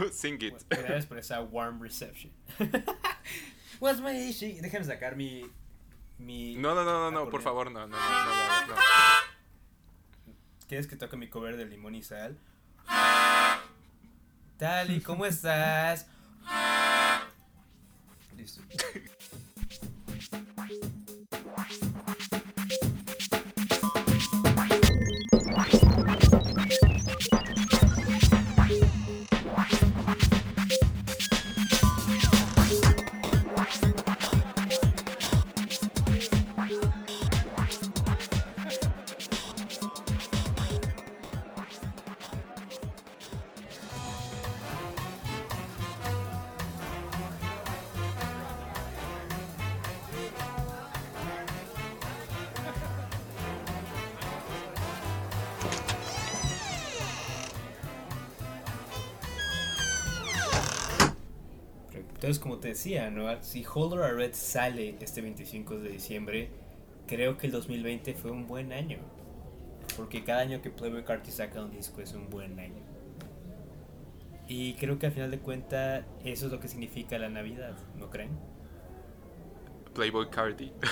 Sing it. Gracias por esa warm reception. What's my issue? Déjame sacar mi. mi No, no, no, no, no, por favor, no, no, no, no, no, no. ¿Quieres que toque mi cover de limón y sal? Tali, ¿cómo estás? Listo. Decía, ¿no? si Holder a Red sale este 25 de diciembre, creo que el 2020 fue un buen año. Porque cada año que Playboy Carti saca un disco es un buen año. Y creo que al final de cuentas eso es lo que significa la Navidad, ¿no creen? Playboy Cardi.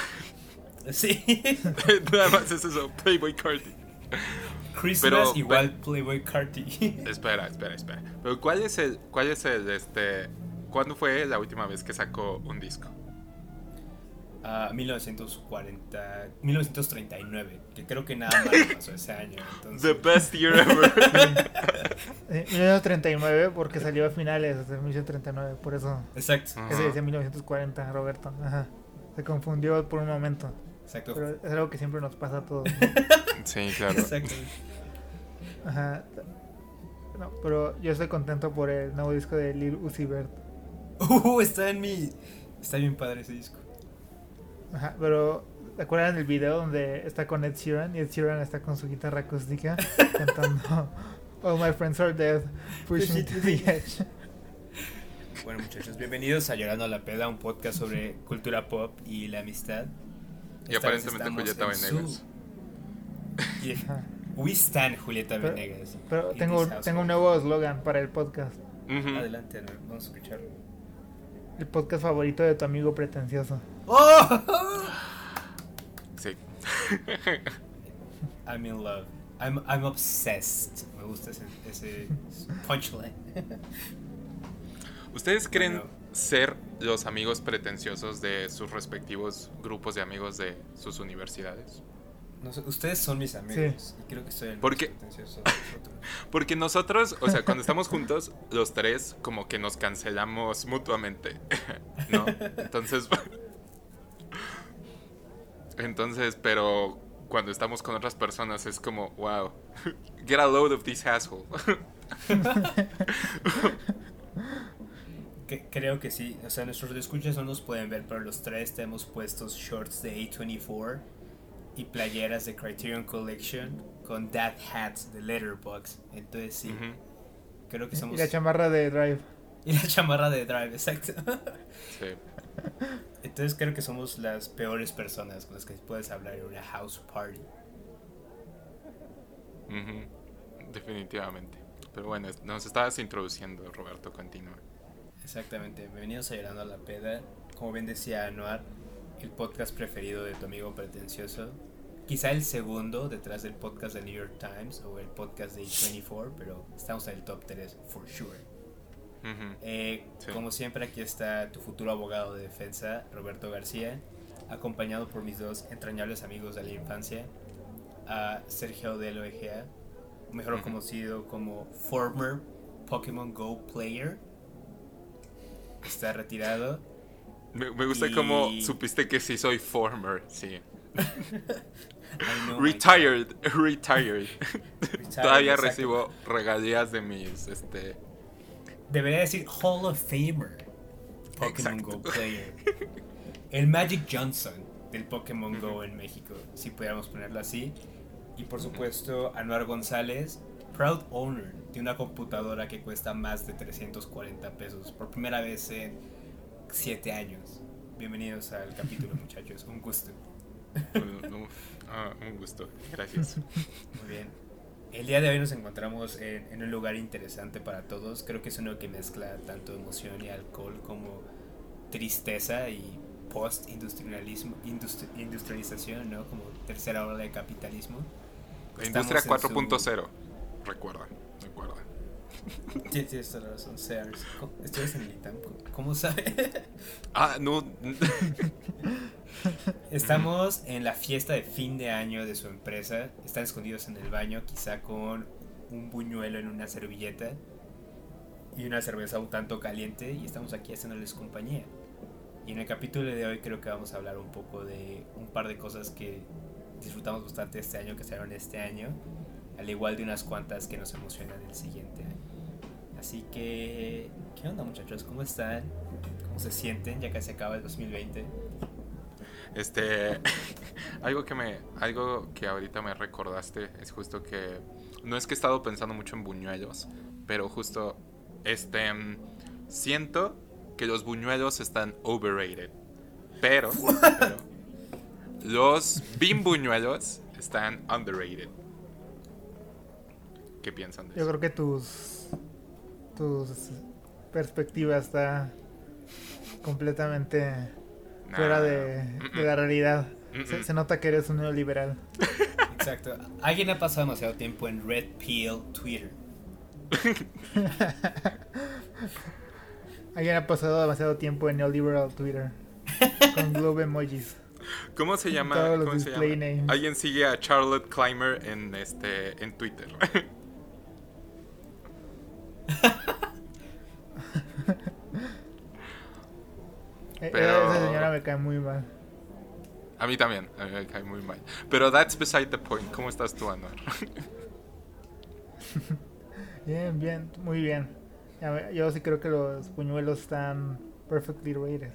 Sí. Nada más es eso, Playboy Cardi. Christmas Pero- igual Playboy Carti. Espera, espera, espera. Pero ¿cuál es el, cuál es el, este, cuándo fue la última vez que sacó un disco? Ah, 1940, 1939, que creo que nada más pasó ese año. The Entonces, best year ever. Eh, 1939 porque salió a finales de 1939, por eso exacto, Ajá. ese decía 1940, Roberto. Ajá. Se confundió por un momento, exacto, pero es algo que siempre nos pasa a todos. sí, claro. exacto. Ajá. No, pero yo estoy contento por el nuevo disco de Lil Uzi Vert. Uh, está en mi, está bien padre ese disco. Ajá, pero ¿te acuerdan del video donde está con Ed Sheeran? Y Ed Sheeran está con su guitarra acústica cantando All my friends are dead, push me to the edge. Bueno muchachos, bienvenidos a Llorando a la Peda, un podcast sobre cultura pop y la amistad. Y Esta aparentemente Julieta en Venegas. su-. We stand Julieta Pero- Venegas. Pero tengo, tengo un nuevo eslogan para el podcast. Adelante, vamos a escucharlo. El podcast favorito de tu amigo pretencioso. ¡Oh! Sí. I'm in love. I'm, I'm obsessed. Me gusta ese, ese punchline. ¿Ustedes creen ser los amigos pretenciosos de sus respectivos grupos de amigos de sus universidades? No sé, ustedes son mis amigos y creo que soy el ¿Por más pretencioso de. Porque nosotros, o sea, cuando estamos juntos, los tres como que nos cancelamos mutuamente, ¿no? Entonces, entonces, pero cuando estamos con otras personas es como, wow, get a load of this asshole. Que- creo que sí. O sea, nuestros escuchas no nos pueden ver, pero los tres tenemos puestos shorts de A24 y playeras de Criterion Collection con That Hat de Letterboxd. Entonces sí, creo que Y somos... la chamarra de Drive. y la chamarra de Drive, exacto. Sí. Entonces creo que somos las peores personas con las que puedes hablar en una house party. Ujú. Definitivamente. Pero bueno, nos estabas introduciendo, Roberto, continúa. Exactamente, bienvenidos a Llorando a la Peda. Como bien decía Anuar, el podcast preferido de tu amigo pretencioso. Quizá el segundo detrás del podcast de New York Times o el podcast de 24 pero estamos en el top 3, for sure. Ujú. Eh, Sí. Como siempre, aquí está tu futuro abogado de defensa, Roberto García, acompañado por mis dos entrañables amigos de la infancia, a Sergio del OEGA, mejor Ujú. conocido como former Pokémon Go player. Está retirado. Me, me gusta Y- cómo supiste que sí soy former, sí. Know my- Retired, retired. Todavía exacto. recibo regalías de mis, este... Debería decir Hall of Famer. Pokémon. Go player. El Magic Johnson del Pokémon Go en México, si pudiéramos ponerlo así. Y por supuesto, Anuar González, proud owner de una computadora que cuesta más de 340 pesos por primera vez en 7 años. Bienvenidos al capítulo, muchachos. Un gusto. Ah, un gusto, gracias. Muy bien. El día de hoy nos encontramos en, en, un lugar interesante para todos. Creo que es uno que mezcla tanto emoción y alcohol como tristeza y post-industrialismo, industrialización, ¿no? Como tercera ola de capitalismo. La industria 4.0, recuerda, recuerda. Sí, tienes toda la razón, Sears. En el ITAM, ¿cómo sabe? Ah, no. Estamos en la fiesta de fin de año de su empresa. Están escondidos en el baño, quizá con un buñuelo en una servilleta y una cerveza un tanto caliente. Y estamos aquí haciéndoles compañía. Y en el capítulo de hoy creo que vamos a hablar un poco de un par de cosas que disfrutamos bastante este año, que salieron este año, al igual de unas cuantas que nos emocionan el siguiente año. Así que, ¿qué onda muchachos? ¿Cómo están? ¿Cómo se sienten? Ya casi acaba el 2020. Este, algo que me, algo que ahorita me recordaste es justo que no es que he estado pensando mucho en buñuelos, pero justo, este, siento que los buñuelos están overrated. Pero, los bimbuñuelos están underrated. ¿Qué piensan de eso? Yo creo que tus tus perspectiva está completamente fuera de, la realidad. Se, se, nota que eres un neoliberal. Exacto. Alguien ha pasado demasiado tiempo en Red Pill Twitter. Alguien ha pasado demasiado tiempo en Neoliberal Twitter. con globe emojis. ¿Cómo se llama? ¿Cómo se llama? Alguien sigue a Charlotte Clymer en este en Twitter. E-, Pero... Esa señora me cae muy mal. A mí también, a mí me cae muy mal. Pero that's beside the point. ¿Cómo estás tú, Anuar? bien, bien, muy bien. Yo sí creo que los puñuelos están perfectly rated.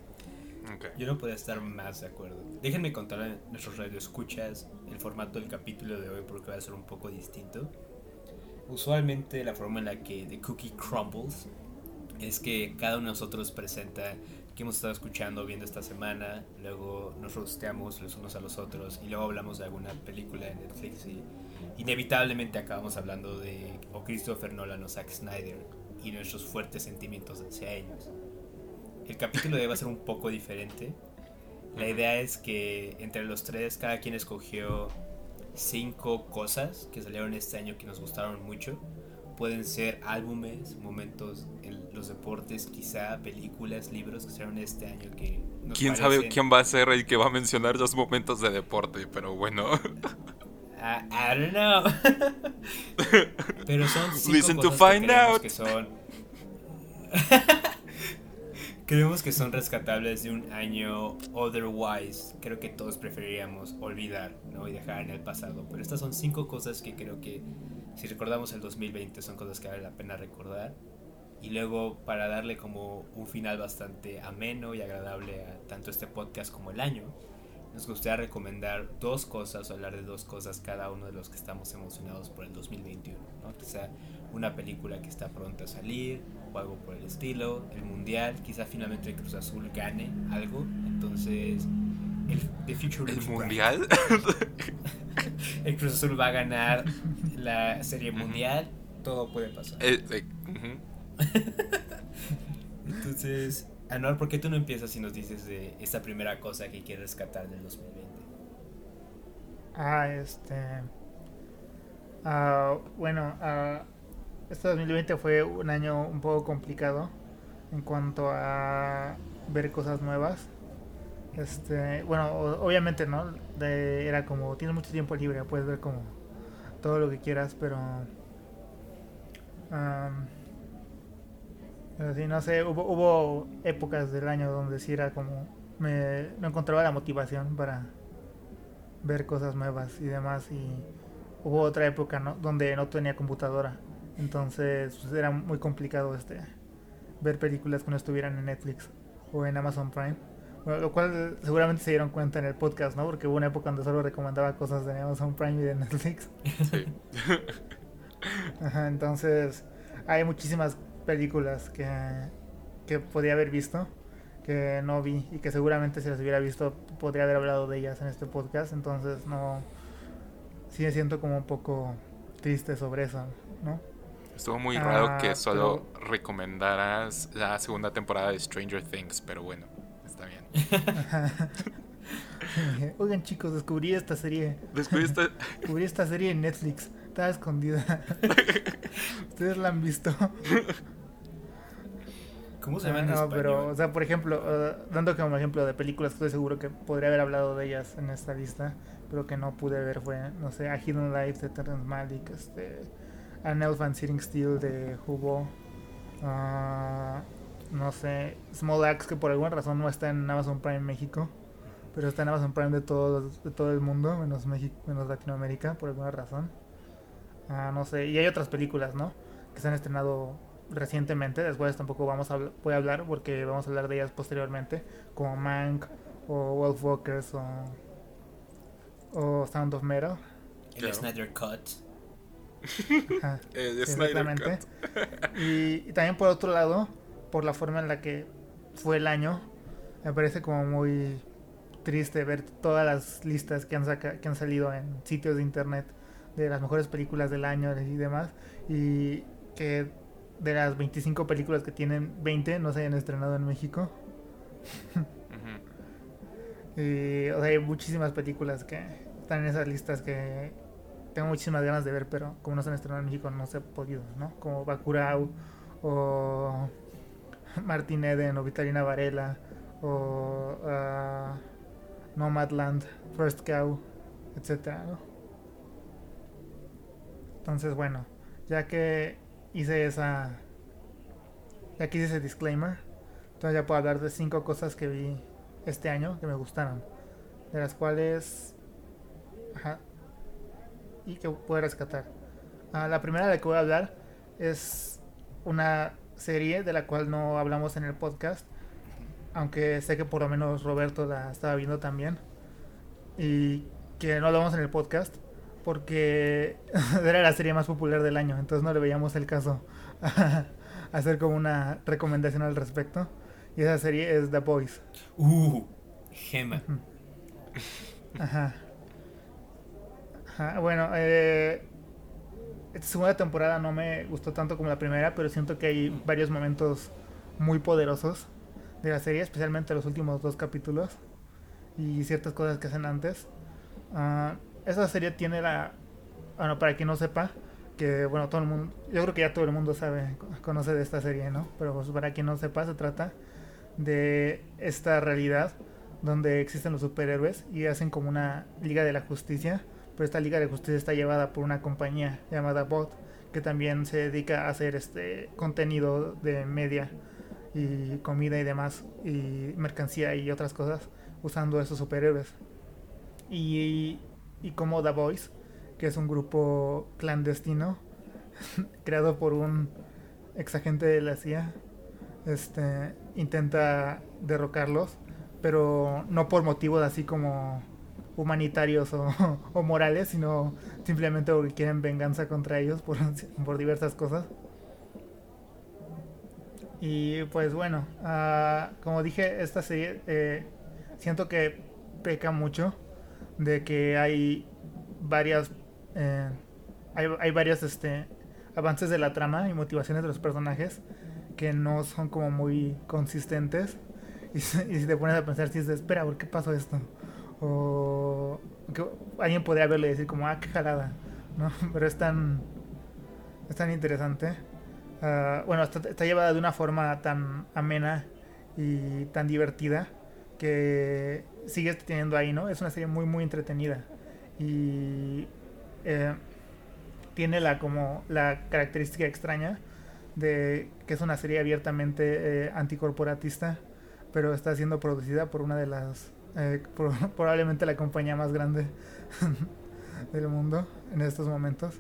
Yo no podía estar más de acuerdo. Déjenme contar a nuestros radioescuchas el formato del capítulo de hoy porque va a ser un poco distinto. Usualmente la forma en la que The Cookie Crumbles es que cada uno de nosotros presenta que hemos estado escuchando, viendo esta semana, luego nos rosteamos los unos a los otros y luego hablamos de alguna película de Netflix y inevitablemente acabamos hablando de o Christopher Nolan o Zack Snyder y nuestros fuertes sentimientos hacia ellos. El capítulo debe ser un poco diferente. La idea es que entre los tres cada quien escogió cinco cosas que salieron este año que nos gustaron mucho. Pueden ser álbumes, momentos en los deportes, quizá películas, libros que salieron este año que nos ¿Quién sabe quién va a ser el que va a mencionar los momentos de deporte? Pero bueno. I, I don't know. Pero son cinco Listen cosas to find que out. que son. creemos que son rescatables de un año otherwise. Creo que todos preferiríamos olvidar ¿no? y dejar en el pasado. Pero estas son cinco cosas que creo que si recordamos el 2020 son cosas que vale la pena recordar. Y luego para darle como un final bastante ameno y agradable a tanto este podcast como el año nos gustaría recomendar dos cosas o hablar de dos cosas cada uno de los que estamos emocionados por el 2021. ¿no? Quizá una película que está pronta a salir o algo por el estilo, el mundial, quizá finalmente el Cruz Azul gane algo. Entonces, el, the future ¿El mundial? el Cruz Azul va a ganar la serie mundial, todo puede pasar. Eh, eh, Entonces, Anuar, ¿por qué tú no empiezas y nos dices de esta primera cosa que quieres rescatar del 2020? Ah, este. Ah, bueno, uh, este 2020 fue un año un poco complicado en cuanto a ver cosas nuevas. Este, bueno, obviamente, ¿no? De, era como, tienes mucho tiempo libre, puedes ver como todo lo que quieras, pero. Pero sí, no sé, hubo, hubo épocas del año donde sí era como. Me, no encontraba la motivación para ver cosas nuevas y demás. Y hubo otra época ¿no? donde no tenía computadora. Entonces pues, era muy complicado este ver películas que no estuvieran en Netflix o en Amazon Prime. Bueno, lo cual seguramente se dieron cuenta en el podcast, ¿no? Porque hubo una época donde solo recomendaba cosas de Amazon Prime y de Netflix. Sí. Ajá, entonces hay muchísimas películas que, que podía haber visto, que no vi y que seguramente si las hubiera visto podría haber hablado de ellas en este podcast. Entonces no, sí me siento como un poco triste sobre eso, ¿no? Estuvo muy Ah, raro que solo recomendaras la segunda temporada de Stranger Things, pero bueno, está bien. Oigan chicos, descubrí esta serie. Después esta- Descubrí esta serie en Netflix. Estaba escondida. Ustedes la han visto. ¿Cómo se llama en no, español? pero, o sea, por ejemplo, dando como ejemplo de películas, estoy seguro que podría haber hablado de ellas en esta lista, pero que no pude ver fue, no sé, A Hidden Life de Terrence Malick, este, An Elephant Sitting Still de Hugo, ah, no sé, Small Axe que por alguna razón no está en Amazon Prime México, pero está en Amazon Prime de todo, de todo el mundo, menos México, menos Latinoamérica, por alguna razón. Ah, no sé, y hay otras películas, ¿no? Que se han estrenado recientemente, después tampoco vamos a voy a hablar porque vamos a hablar de ellas posteriormente, como Mank o Wolfwalkers o, o Sound of Metal. El Claro. Snyder Cut. Ajá, el Snyder exactamente. Cut. Y, y también por otro lado, por la forma en la que fue el año, me parece como muy triste ver todas las listas que han, saca- que han salido en sitios de internet de las mejores películas del año y demás, y que de las 25 películas que tienen, 20 no se hayan estrenado en México. Y, o sea, hay muchísimas películas que están en esas listas que tengo muchísimas ganas de ver, pero como no se han estrenado en México no se ha podido, ¿no? Como Bacurau o Martin Eden o Vitalina Varela o ah, Nomadland, First Cow, etcétera, ¿no? Entonces, bueno, ya que hice esa ya que hice ese disclaimer, entonces ya puedo hablar de cinco cosas que vi este año que me gustaron, de las cuales ajá, y que puedo rescatar. Ah, la primera de la que voy a hablar es una serie de la cual no hablamos en el podcast, aunque sé que por lo menos Roberto la estaba viendo también y que no hablamos en el podcast porque era la serie más popular del año, entonces no le veíamos el caso a hacer como una recomendación al respecto. Y esa serie es The Boys. Uh, gema. Ajá. Ajá, Bueno, eh, esta segunda temporada no me gustó tanto como la primera, pero siento que hay varios momentos muy poderosos de la serie, especialmente los últimos dos capítulos y ciertas cosas que hacen antes. Ah, esa serie tiene la... Bueno, para quien no sepa, que bueno, todo el mundo... Yo creo que ya todo el mundo sabe, conoce de esta serie, ¿no? Pero pues, para quien no sepa, se trata de esta realidad donde existen los superhéroes y hacen como una Liga de la Justicia, pero esta Liga de Justicia está llevada por una compañía llamada Bot, que también se dedica a hacer este contenido de media y comida y demás, y mercancía y otras cosas, usando esos superhéroes. Y, y como The Boys, que es un grupo clandestino, creado por un ex agente de la CIA, este, intenta derrocarlos, pero no por motivos así como humanitarios o, o morales, sino simplemente porque quieren venganza contra ellos por, por diversas cosas. Y pues bueno, ah, como dije, esta serie eh, siento que peca mucho de que hay varias eh, hay, hay varios este avances de la trama y motivaciones de los personajes que no son como muy consistentes y, y si te pones a pensar si dices espera ¿por qué pasó esto? O alguien podría verlo y decir como ah qué jalada ¿no? pero es tan es tan interesante. Ah, bueno está, está llevada de una forma tan amena y tan divertida que sigues teniendo ahí no es una serie muy muy entretenida. Y eh, tiene la como la característica extraña de que es una serie abiertamente eh, anticorporatista, pero está siendo producida por una de las eh, por- probablemente la compañía más grande del mundo en estos momentos,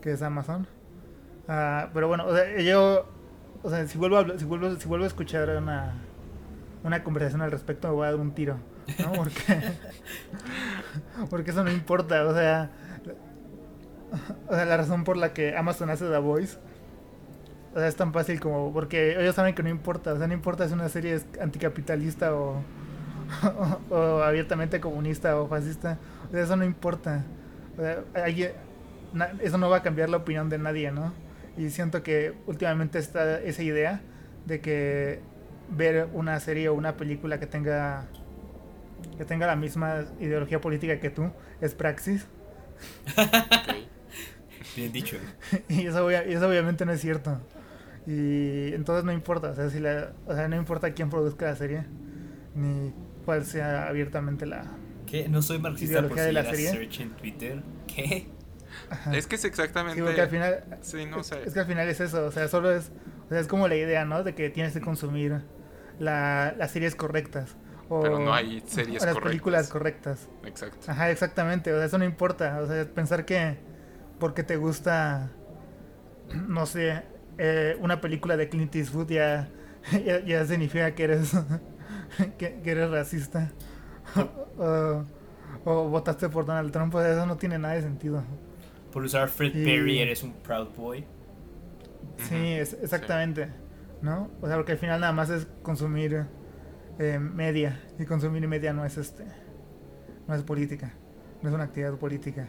que es Amazon. Ah, pero bueno, o sea, yo o sea, si vuelvo a, si vuelvo si vuelvo a escuchar una una conversación al respecto me voy a dar un tiro, ¿no? Porque porque eso no importa, o sea, o sea, la razón por la que Amazon hace The Voice o sea, es tan fácil como porque ellos saben que no importa, o sea, no importa si una serie es anticapitalista o, o, abiertamente comunista o fascista, o sea, eso no importa. O sea, alguien, eso no va a cambiar la opinión de nadie, ¿no? Y siento que últimamente está esa idea de que ver una serie o una película que tenga que tenga la misma ideología política que tú es praxis. Bien dicho. y eso, eso, obviamente no es cierto. Y entonces no importa, o sea, si la, o sea, no importa quién produzca la serie, ni cuál sea abiertamente la, ¿Qué? No soy marxista por de la serie. Search en Twitter. ¿Qué? Es que es exactamente. Sí, al final, sí, no sé. Es, que al final es eso, o sea, solo es, o sea, es como la idea, ¿no? De que tienes que consumir la, las series correctas. O, Pero no hay series las películas correctas. Exacto. Ajá, exactamente, o sea, eso no importa, o sea, pensar que porque te gusta, no sé, eh, una película de Clint Eastwood ya, ya, significa que eres, que, que eres racista. o, votaste por Donald Trump, pues eso no tiene nada de sentido. Por usar Fred Perry eres un Proud Boy. Sí, es, exactamente. ¿No? O sea, porque al final nada más es consumir eh, media. Y consumir media no es este. No es política. No es una actividad política.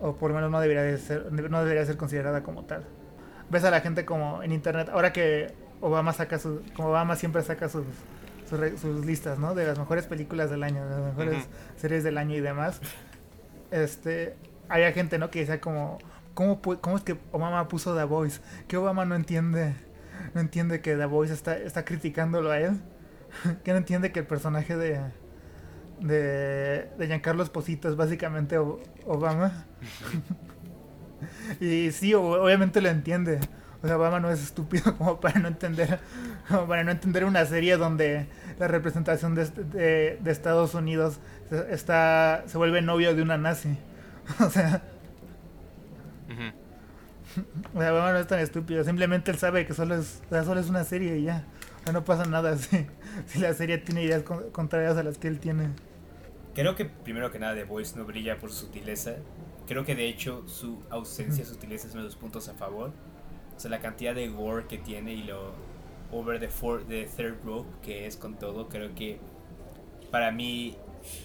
O por lo menos no debería de ser, no debería ser considerada como tal. Ves a la gente como en internet. Ahora que Obama saca su. Como Obama siempre saca sus sus, listas, ¿no? De las mejores películas del año, de las mejores series del año y demás. Este, había gente, ¿no? Que decía como, ¿cómo, ¿cómo es que Obama puso The Voice? Que Obama no entiende, no entiende que The Voice está, está criticándolo a él. que no entiende que el personaje de, de, de Giancarlo Esposito es básicamente Obama. y sí, obviamente lo entiende. O sea, Obama no es estúpido como para no entender, como para no entender una serie donde la representación de, de, Estados Unidos está se vuelve novio de una nazi. O sea, o sea, Obama no es tan estúpido. Simplemente él sabe que solo es, solo es una serie y ya. O sea, no pasa nada si, si la serie tiene ideas contrarias a las que él tiene. Creo que primero que nada The Voice no brilla por su sutileza. Creo que de hecho su ausencia, su sutileza es uno de los puntos a favor o sea, la cantidad de gore que tiene y lo over the, four, the third rope que es con todo, creo que para mí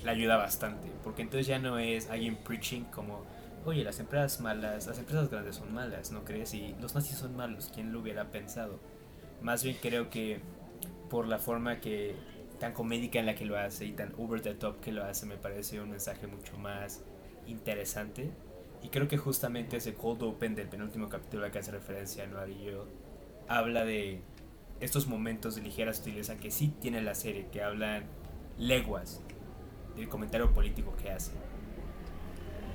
le ayuda bastante. Porque entonces ya no es alguien preaching como, oye, las empresas malas, las empresas grandes son malas, ¿no crees? Y los nazis son malos, ¿quién lo hubiera pensado? Más bien creo que por la forma que tan comédica en la que lo hace y tan over the top que lo hace, me parece un mensaje mucho más interesante y creo que justamente ese cold open del penúltimo capítulo al que hace referencia a yo habla de estos momentos de ligera sutileza que sí tiene la serie, que hablan leguas del comentario político que hace.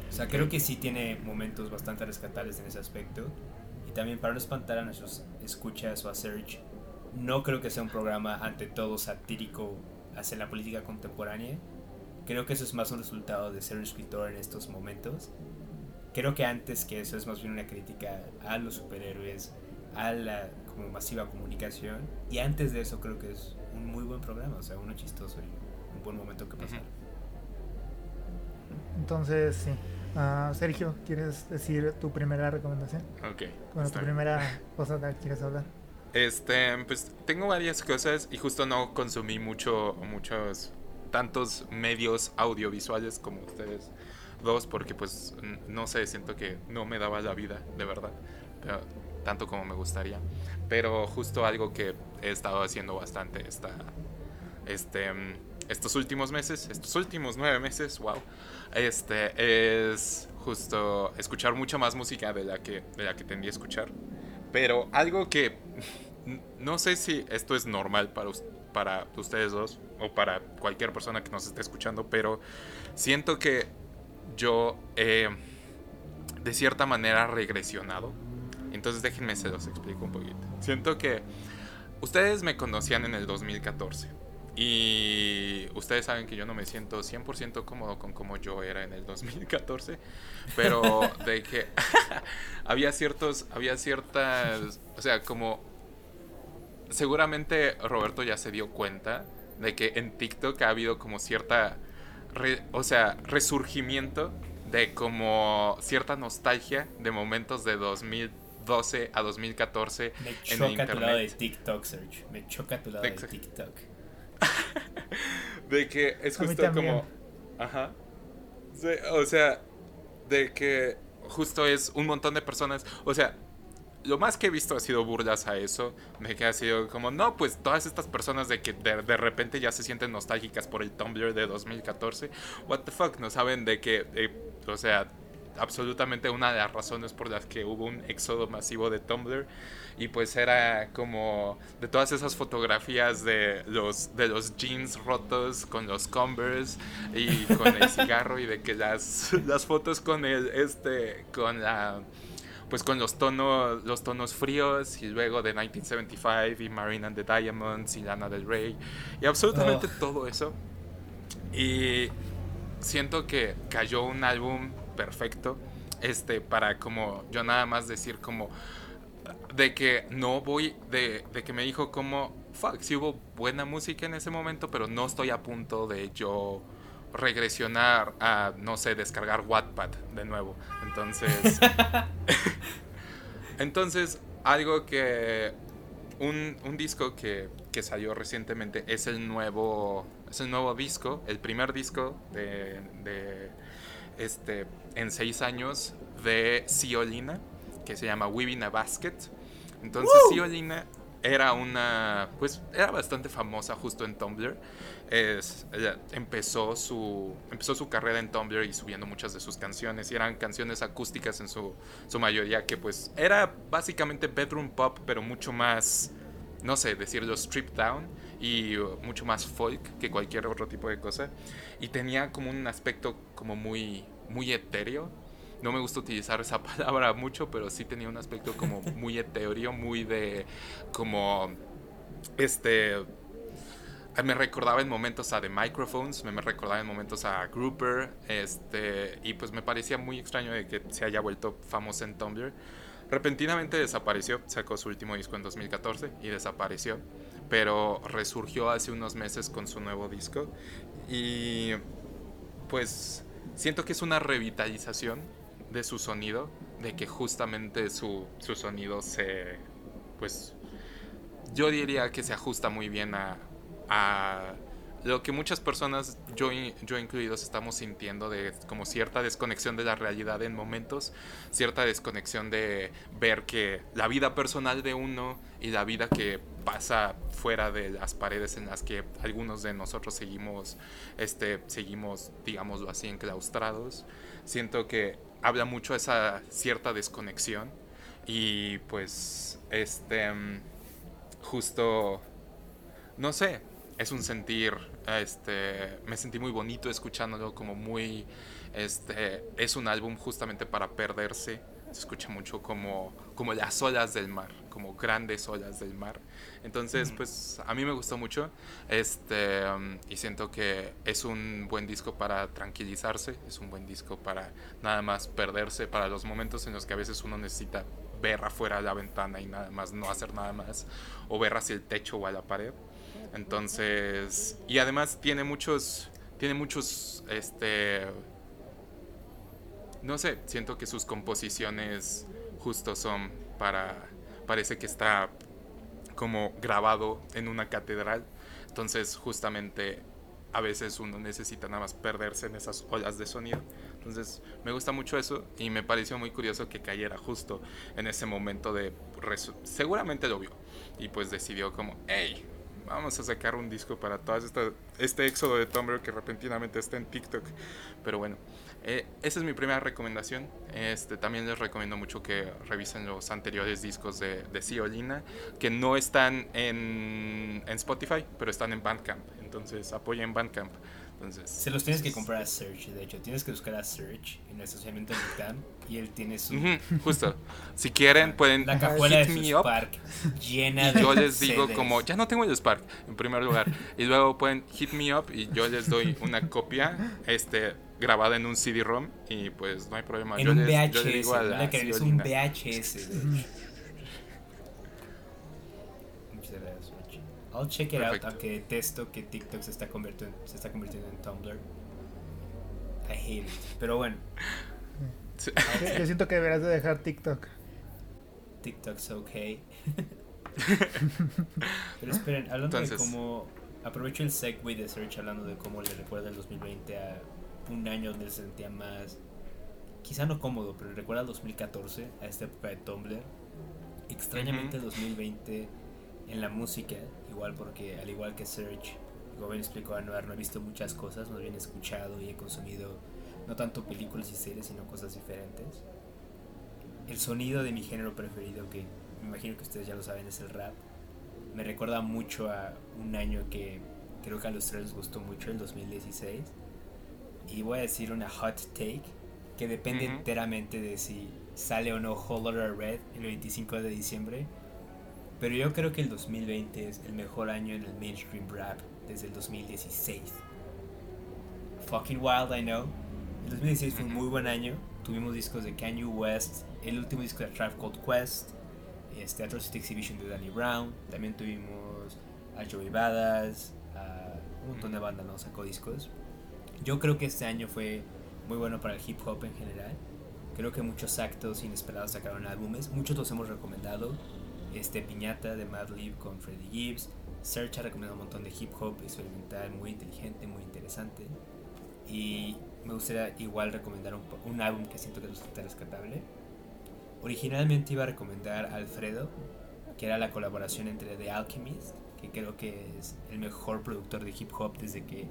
O sea, creo que sí tiene momentos bastante rescatables en ese aspecto. Y también para no espantar a nuestros escuchas o a Search, no creo que sea un programa ante todo satírico hacia la política contemporánea. Creo que eso es más un resultado de ser un escritor en estos momentos creo que antes que eso es más bien una crítica a los superhéroes, a la como masiva comunicación. Y antes de eso creo que es un muy buen programa, o sea, uno chistoso y un buen momento que pasar. Entonces, sí. Uh, Sergio, ¿quieres decir tu primera recomendación? Ok. Bueno, tu primera cosa de la que quieres hablar. Este, pues tengo varias cosas y justo no consumí mucho, muchos, tantos medios audiovisuales como ustedes Dos, porque pues no sé, siento que no me daba la vida, de verdad, tanto como me gustaría. Pero justo algo que he estado haciendo bastante esta, este, estos últimos meses, estos últimos nueve meses, wow, este, es justo escuchar mucha más música de la que, de la que tendía a escuchar. Pero algo que no sé si esto es normal para, para ustedes dos o para cualquier persona que nos esté escuchando, pero siento que yo he de cierta manera regresionado. Entonces déjenme se los explico un poquito. Siento que ustedes me conocían en el 2014 y ustedes saben que yo no me siento 100% cómodo con cómo yo era en el 2014, pero de que había ciertos, había ciertas, o sea, como seguramente Roberto ya se dio cuenta de que en TikTok ha habido como cierta o sea, resurgimiento de como cierta nostalgia de momentos de 2012 a 2014 Me choca en internet. tu lado de TikTok, Serge. Me choca tu lado de, TikTok. de que es justo como... Ajá. o sea, de que justo es un montón de personas, o sea, lo más que he visto ha sido burlas a eso, de que ha sido como, no, pues todas estas personas de que de, de repente ya se sienten nostálgicas por el Tumblr de 2014, what the fuck, no saben de que, eh, o sea, absolutamente una de las razones por las que hubo un éxodo masivo de Tumblr. Y pues era como de todas esas fotografías de los de los jeans rotos con los Converse y con el cigarro y de que las las fotos con el este con la pues con los tonos los tonos fríos y luego de 1975 y Marine and the Diamonds y Lana del Rey y absolutamente Oh. todo eso y siento que cayó un álbum perfecto este para como yo nada más decir como de que no voy de, de que me dijo como fuck sí hubo buena música en ese momento pero no estoy a punto de yo regresionar a no sé descargar Wattpad de nuevo. Entonces entonces algo que un, un disco que, que salió recientemente es el nuevo es el nuevo disco el primer disco de, de este en seis años de Ciolina que se llama Weaving a Basket. Entonces Ciolina era una pues era bastante famosa justo en Tumblr es, ella empezó su empezó su carrera en Tumblr y subiendo muchas de sus canciones y eran canciones acústicas en su, su mayoría que pues era básicamente bedroom pop pero mucho más no sé decirlo stripped down y uh, mucho más folk que cualquier otro tipo de cosa. Y tenía como un aspecto como muy muy etéreo. No me gusta utilizar esa palabra mucho, pero sí tenía un aspecto como muy etéreo, muy de como este me recordaba en momentos a The Microphones, me, me recordaba en momentos a Grouper, este, y pues me parecía muy extraño de que se haya vuelto famosa en Tumblr. Repentinamente desapareció, sacó su último disco en 2014 y desapareció, pero resurgió hace unos meses con su nuevo disco y pues siento que es una revitalización de su sonido, de que justamente su, su sonido se, pues, yo diría que se ajusta muy bien a, a lo que muchas personas, yo, yo incluidos, estamos sintiendo de como cierta desconexión de la realidad en momentos, cierta desconexión de ver que la vida personal de uno y la vida que pasa fuera de las paredes en las que algunos de nosotros seguimos, este, seguimos, digámoslo así, enclaustrados, siento que habla mucho esa cierta desconexión. Y pues, este, justo, no sé, es un sentir, este, me sentí muy bonito escuchándolo, como muy, este, es un álbum justamente para perderse, se escucha mucho como, como las olas del mar, como grandes olas del mar. Entonces, pues a mí me gustó mucho, este, um, y siento que es un buen disco para tranquilizarse, es un buen disco para nada más perderse, para los momentos en los que a veces uno necesita ver afuera de la ventana y nada más no hacer nada más, o ver hacia el techo o a la pared. Entonces, y además tiene muchos, tiene muchos, este, no sé, siento que sus composiciones justo son para, parece que está como grabado en una catedral. Entonces, justamente a veces uno necesita nada más perderse en esas olas de sonido. Entonces, me gusta mucho eso y me pareció muy curioso que cayera justo en ese momento de... Seguramente lo vio y pues decidió como, vamos a sacar un disco para todo este éxodo de Tumblr que repentinamente está en TikTok. Pero bueno, eh, esa es mi primera recomendación. Este, también les recomiendo mucho que revisen los anteriores discos de, de Ciolina, que no están en, en, Spotify, pero están en Bandcamp. Entonces apoyen Bandcamp. Entonces, Se los tienes que comprar a Search, de hecho. Tienes que buscar a Search en el estacionamiento de Bandcamp y él tiene su... Uh -huh, justo. Si quieren, pueden La cajuela hit de me su up. Spark llena Y de yo les digo CDs. como, ya no tengo el Spark, en primer lugar. Y luego pueden hit me up y yo les doy una copia este, grabada en un CD-ROM y pues no hay problema. En yo un les, VHS, yo le digo a la. Que es un. VHS. I'll check it out, Perfecto. aunque detesto que TikTok se está convirtiendo, se está convirtiendo en Tumblr. I hate it. Pero bueno, Sí. Yo, yo siento que deberás de dejar TikTok. TikTok's okay. Pero esperen, hablando Entonces- de cómo. Aprovecho el segue de Search hablando de cómo le recuerda el 2020 a un año donde se sentía más quizá no cómodo, pero recuerda el 2014, a esta época de Tumblr. Extrañamente el 2020 en la música, igual porque al igual que Serge, como bien explicó Anuar, no he visto muchas cosas, no bien escuchado y he consumido no tanto películas y series, sino cosas diferentes. El sonido de mi género preferido, que me imagino que ustedes ya lo saben, es el rap. Me recuerda mucho a un año que creo que a los tres les gustó mucho, el 2016. Y voy a decir una hot take que depende Ujú. enteramente de si sale o no Hollow Red el 25 de diciembre. Pero yo creo que el 2020 es el mejor año en el mainstream rap desde el 2016. Fucking wild, I know. El 2016 fue un muy buen año. Tuvimos discos de Kanye West, el último disco de Tribe Called Quest, este Atrocity Exhibition de Danny Brown. También tuvimos a Joey Badass, a un montón de bandas, ¿no? Sacó discos. Yo creo que este año fue muy bueno para el hip hop en general. Creo que muchos actos inesperados sacaron álbumes. Muchos los hemos recomendado. Este Piñata de Madlib con Freddie Gibbs. Search ha recomendado un montón de hip hop experimental muy inteligente, muy interesante. Y me gustaría igual recomendar un, un álbum que siento que es bastante rescatable. Originalmente iba a recomendar Alfredo, que era la colaboración entre The Alchemist, que creo que es el mejor productor de hip hop desde que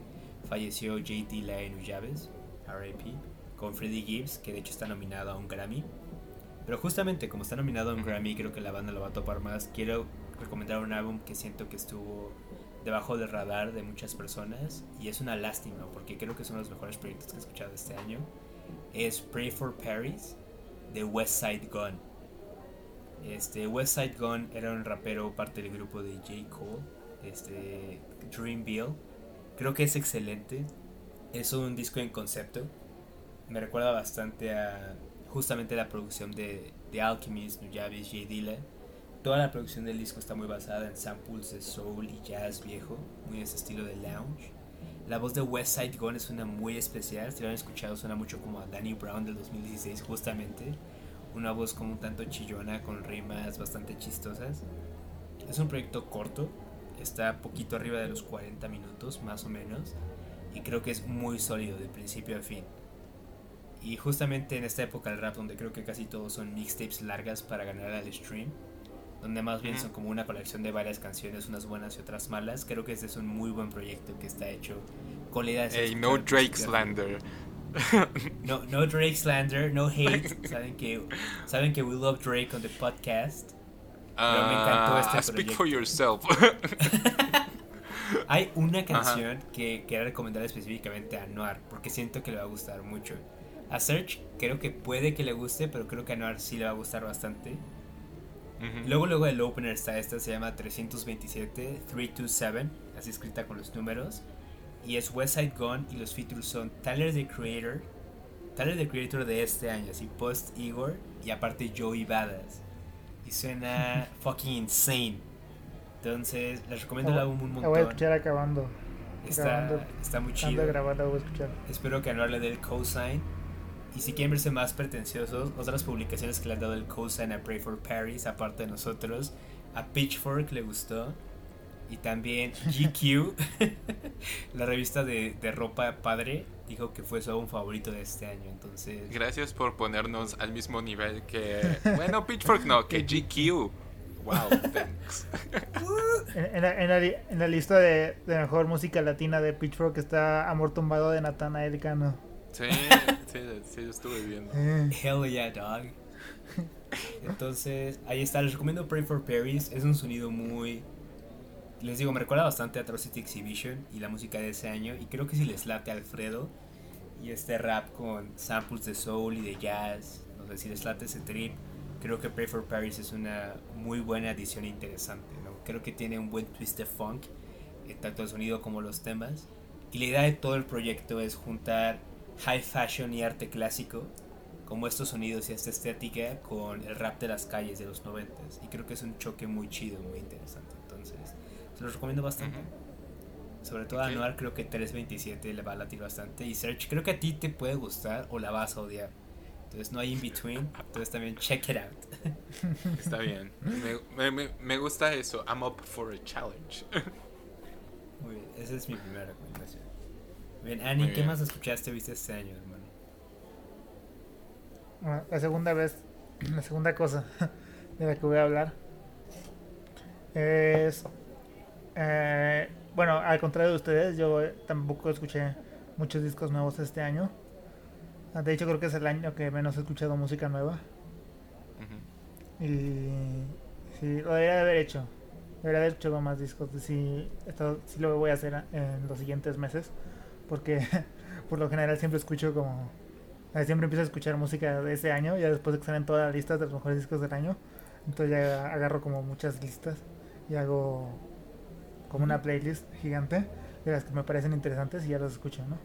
falleció JT Lae Nujaves, RIP, con Freddie Gibbs, que de hecho está nominado a un Grammy. Pero justamente como está nominado a un. Grammy, creo que la banda lo va a topar más. Quiero recomendar un álbum que siento que estuvo debajo del radar de muchas personas y es una lástima porque creo que son los mejores proyectos que he escuchado este año. Es Pray for Paris de West Side Gun. Este West Side Gun era un rapero parte del grupo de J. Cole, este Dreamville. Creo que es excelente. Es un disco en concepto. Me recuerda bastante a justamente la producción de The Alchemist, Nuyabes, J. Dilla. Toda la producción del disco está muy basada en samples de soul y jazz viejo, muy ese estilo de lounge. La voz de West Side Gun es una muy especial, si lo han escuchado suena mucho como a Danny Brown del 2016 justamente. Una voz como un tanto chillona con rimas bastante chistosas. Es un proyecto corto, está poquito arriba de los 40 minutos más o menos y creo que es muy sólido de principio a fin. Y justamente en esta época del rap donde creo que casi todos son mixtapes largas para ganar al stream, donde más bien son como una colección de varias canciones, unas buenas y otras malas, creo que este es un muy buen proyecto que está hecho con la idea de ser Ey, no Drake slander. No, no Drake slander, no hate. saben que saben que we love Drake on the podcast. Pero me encantó Ah, este speak proyecto. for yourself. Hay una canción que quiero recomendar específicamente a Noir porque siento que le va a gustar mucho. A Serge creo que puede que le guste, pero creo que a Noir sí le va a gustar bastante. Luego, luego el opener está esta, se llama 327, 327, así escrita con los números. Y es West Side Gun y los features son Tyler the Creator, Tyler the Creator de este año, así post Igor y aparte Joey Badass. Y suena fucking insane. Entonces, les recomiendo el álbum un La voy a montón. escuchar acabando. Está, grabando. está muy Ando chido. grabando, la voy a escuchar. Espero que Anuar le dé el cosign. Y si quieren verse más pretenciosos, otras publicaciones que le han dado el cosign a Pray for Paris, aparte de nosotros, a Pitchfork le gustó. Y también GQ, la revista de, de ropa padre, dijo que fue su álbum favorito de este año. Entonces, Gracias por ponernos al mismo nivel que. Bueno, Pitchfork no, que GQ. Wow, thanks. En, en la, en la li- en la lista de, de mejor música latina de Pitchfork está Amor Tumbado de Natanael Cano. Sí, sí, sí, lo estuve viendo. Eh, hell yeah, dog. Entonces, ahí está. Les recomiendo Pray for Paris. Es un sonido muy. Les digo, me recuerda bastante a Atrocity Exhibition y la música de ese año. Y creo que si les late Alfredo y este rap con samples de soul y de jazz, no sé si les late ese trip, creo que Pray for Paris es una muy buena adición e interesante. ¿no? Creo que tiene un buen twist de funk, eh, tanto el sonido como los temas. Y la idea de todo el proyecto es juntar high fashion y arte clásico, como estos sonidos y esta estética, con el rap de las calles de los noventas. Y creo que es un choque muy chido, muy interesante. Entonces, se los recomiendo bastante. Sobre todo Ok. a Noir creo que 327 le va a latir bastante. Y Search creo que a ti te puede gustar o la vas a odiar. Entonces no hay in between. Entonces también check it out. Está bien. Me- me, me gusta eso. I'm up for a challenge. Muy bien, esa es mi primera recomendación. Bien, Annie, Muy ¿qué bien. más escuchaste viste este año, hermano? bueno, la segunda vez, la segunda cosa de la que voy a hablar es, eh, bueno, al contrario de ustedes, yo tampoco escuché muchos discos nuevos este año. Ah, De hecho, creo que es el año que menos he escuchado música nueva. Y sí, lo debería de haber hecho. Debería haber hecho más discos. Sí, esto sí lo voy a hacer en los siguientes meses. Porque por lo general siempre escucho como. eh, Siempre empiezo a escuchar música de ese año. Ya después de que salen todas las listas de los mejores discos del año. Entonces ya agarro como muchas listas. Y hago como una playlist gigante de las que me parecen interesantes y ya los escucho, ¿no?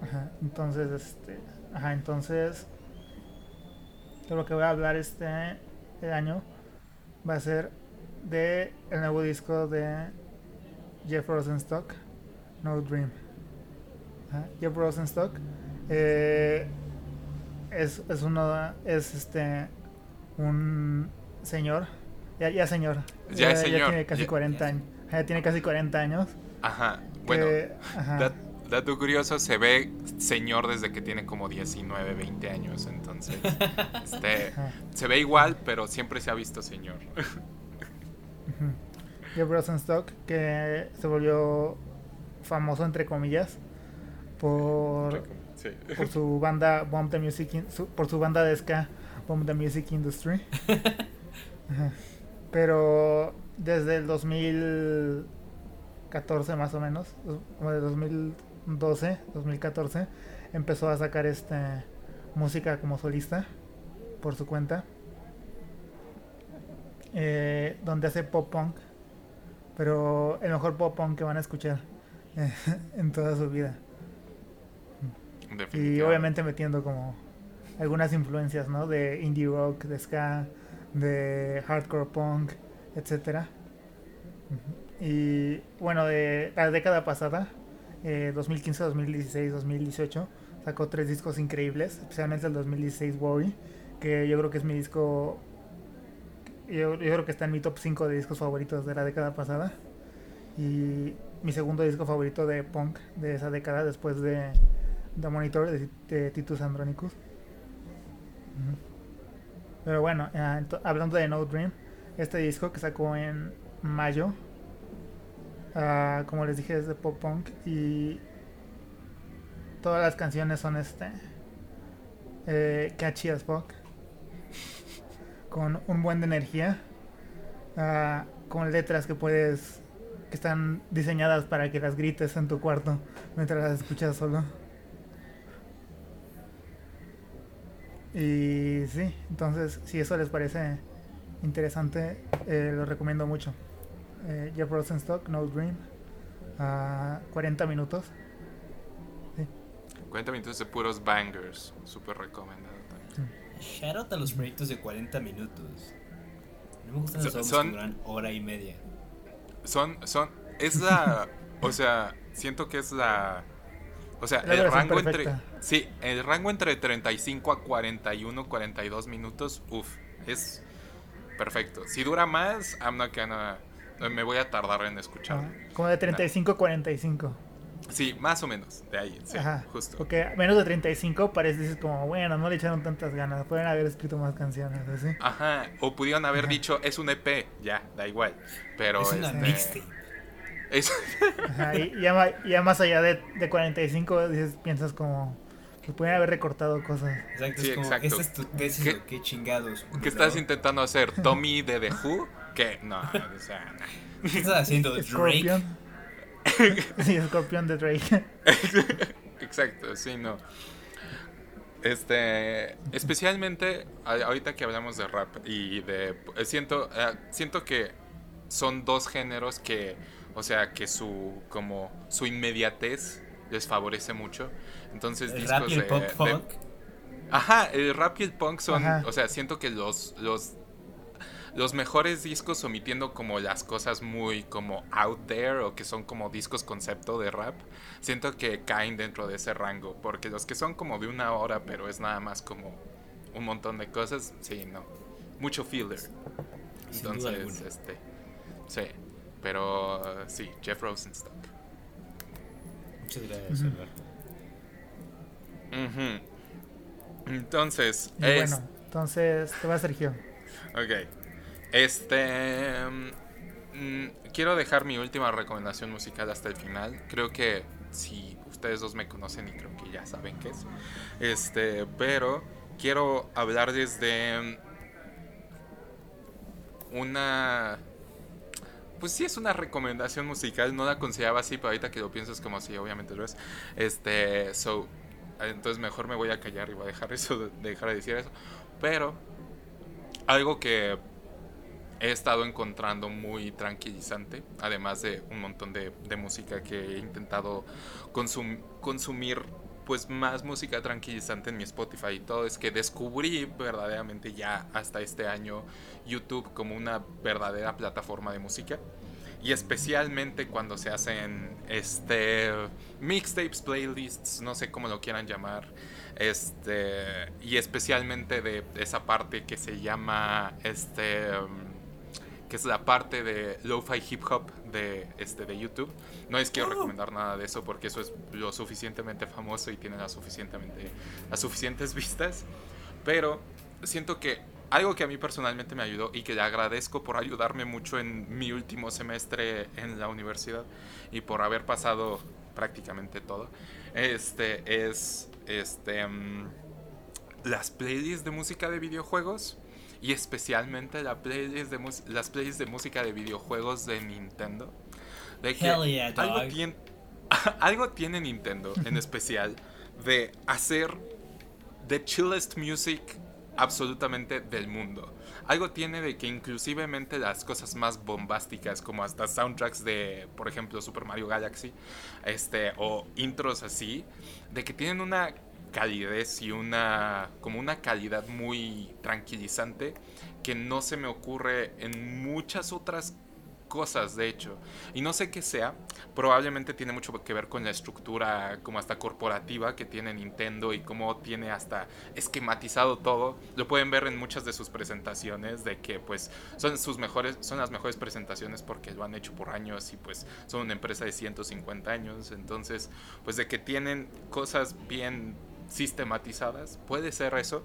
Ajá, entonces, este, ajá, entonces, de lo que voy a hablar este año va a ser de el nuevo disco de Jeff Rosenstock, No Dream. Jeff Rosenstock eh, es, es uno, es este, un señor, ya, ya señor, Ya es señor, tiene casi ya- 40 años, ya tiene casi 40 años. Ajá. Bueno, que- ajá. dat- dato curioso, se ve señor desde que tiene como 19, 20 años. Entonces, este, Ajá. se ve igual, pero siempre se ha visto señor. Jeff Rosenstock, que se volvió famoso, entre comillas, por, Sí. por su banda Bomb the Music, In- su- por su banda de ska Bomb the Music Industry. Pero desde el 2014 más o menos, como de 2012, 2014, empezó a sacar este música como solista por su cuenta. Eh, donde hace pop punk, pero el mejor pop punk que van a escuchar en toda su vida. Y obviamente metiendo como algunas influencias, ¿no? De indie rock, de ska, de hardcore punk, etcétera. Y bueno, de la década pasada, eh, 2015, 2016, 2018, sacó tres discos increíbles, especialmente el 2016 Worry, que yo creo que es mi disco, yo, yo creo que está en mi top 5 de discos favoritos de la década pasada. Y mi segundo disco favorito de punk de esa década, después de The Monitor de, Titus Andronicus. Pero bueno, ento- hablando de No Dream, este disco que sacó en mayo, ah, como les dije, es de pop punk y todas las canciones son este eh, catchy as fuck, con un buen de energía, ah, con letras que puedes que están diseñadas para que las grites en tu cuarto mientras las escuchas solo. Y sí, entonces si eso les parece interesante, eh, lo recomiendo mucho. Eh, Jeff Rosenstock, No Dream, a 40 minutos. 40 minutos de puros bangers. Súper recomendado también. Shout out a los proyectos de 40 minutos. No me gustan los So- álbumes son- que duran hora y media. Son, son, es la, o sea, siento que es la, o sea, La el rango entre, perfecta. sí, el rango entre 35 a 41, 42 minutos, uff, es perfecto. Si dura más, I'm not gonna, me voy a tardar en escucharlo. Ah, como de 35 a 45. Sí, más o menos, de ahí, sí, Ajá. justo. Porque menos de 35 parece dices como, bueno, no le echaron tantas ganas, pueden haber escrito más canciones, así. Ajá, o pudieron haber Ajá. dicho, es un EP, ya, da igual. Pero es una este, mixtape. es- Ajá, y ya, ya más allá de, de 45 dices, piensas como que pueden haber recortado cosas. Exacto, Sí, es como, exacto. esta es tu tesis, ¿Qué- qué chingados. ¿Qué bro? estás intentando hacer? ¿Tommy de The Who? Que no, o sea, nah. ¿Qué estás haciendo, Drake? Sí, Scorpion de Drake. Exacto, sí, no. Este, especialmente ahorita que hablamos de rap y de eh, siento eh, siento que son dos géneros que, o sea, que su como su inmediatez les favorece mucho. Entonces El discos rap y el de- pop de- punk. Ajá, el rap y el punk son, Ajá. o sea, siento que los los los mejores discos omitiendo como las cosas muy como out there o que son como discos concepto de rap, siento que caen dentro de ese rango, porque los que son como de una hora pero es nada más como un montón de cosas, sí, no, mucho filler. Entonces, este, sí, pero uh, sí, Jeff Rosenstock. Muchas gracias. Ujú. Entonces, Y es- bueno, entonces te va Sergio. Ok. Este. mm, quiero dejar mi última recomendación musical hasta el final. Creo que si ustedes dos me conocen y creo que ya saben qué es. Este, pero quiero hablar desde una. Pues sí es una recomendación musical, no la consideraba así, pero ahorita que lo pienso es como si obviamente lo es. Este, so, entonces mejor me voy a callar y voy a dejar eso, de dejar de decir eso. Pero algo que he estado encontrando muy tranquilizante, además de un montón de, música que he intentado consum- consumir, pues más música tranquilizante en mi Spotify y todo, es que descubrí verdaderamente ya hasta este año YouTube como una verdadera plataforma de música. Y especialmente cuando se hacen este mixtapes, playlists, no sé cómo lo quieran llamar. Este, y especialmente de esa parte que se llama este um, que es la parte de lo-fi hip hop de este de YouTube. No les quiero recomendar nada de eso porque eso es lo suficientemente famoso y tiene las suficientemente las suficientes vistas, pero siento que algo que a mí personalmente me ayudó y que le agradezco por ayudarme mucho en mi último semestre en la universidad y por haber pasado prácticamente todo, este es este mm, las playlists de música de videojuegos y especialmente la playlist de las playlists de música de videojuegos de Nintendo. De que Hell yeah, algo, dog. tien- algo tiene Nintendo en especial de hacer the chillest music absolutamente del mundo. Algo tiene de que inclusivemente las cosas más bombásticas, como hasta soundtracks de, por ejemplo, Super Mario Galaxy, este, o intros así, de que tienen una calidez y una como una calidad muy tranquilizante que no se me ocurre en muchas otras cosas de hecho. Y no sé qué sea probablemente tiene mucho que ver con la estructura como hasta corporativa que tiene Nintendo y cómo tiene hasta esquematizado todo. Lo pueden ver en muchas de sus presentaciones de que pues son sus mejores son las mejores presentaciones porque lo han hecho por años y pues son una empresa de 150 años. Entonces pues de que tienen cosas bien sistematizadas puede ser eso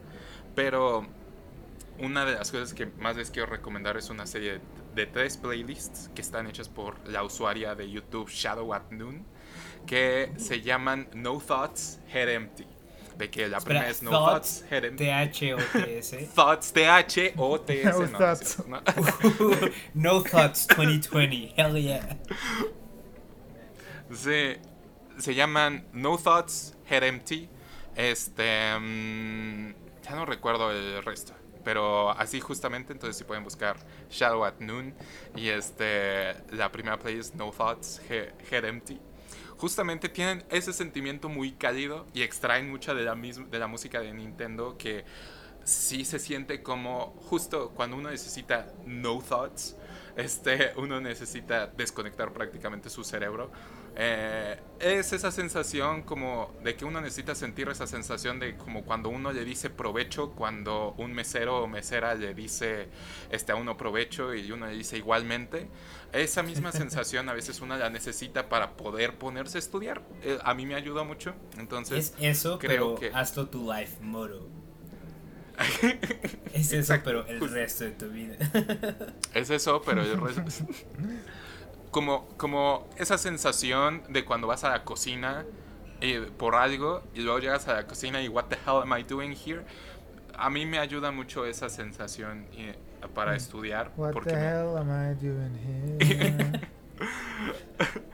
pero una de las cosas que más les quiero recomendar es una serie de, de tres playlists que están hechas por la usuaria de YouTube Shadow at Noon que se llaman No Thoughts Head Empty. De que la Espera, primera es No Thoughts, Thoughts Head Empty. T-H-O-T-S. Thoughts, T-H-O-T-S. No no, thoughts. no, no Thoughts 2020. Hell yeah. Se, se llaman No Thoughts, Head Empty. Este. mm, ya no recuerdo el resto. Pero así justamente, entonces si pueden buscar Shadow at Noon. Y este. La primera playlist, No Thoughts, He- Head Empty. Justamente tienen ese sentimiento muy cálido y extraen mucha de la, misma, de la música de Nintendo que sí se siente como justo cuando uno necesita no thoughts, este, uno necesita desconectar prácticamente su cerebro. Eh, es esa sensación como de que uno necesita sentir esa sensación de como cuando uno le dice provecho, cuando un mesero o mesera le dice este, a uno provecho y uno le dice igualmente. Esa misma sensación a veces uno la necesita para poder ponerse a estudiar. Eh, a mí me ayuda mucho. Entonces, Es eso, creo pero que- hazlo tu life motto. Es eso, Exacto, pero el resto de tu vida. Es eso, pero el resto- como, como esa sensación de cuando vas a la cocina eh, por algo y luego llegas a la cocina y what the hell am I doing here? A mí me ayuda mucho esa sensación eh, para estudiar. What porque the me- hell am I doing here?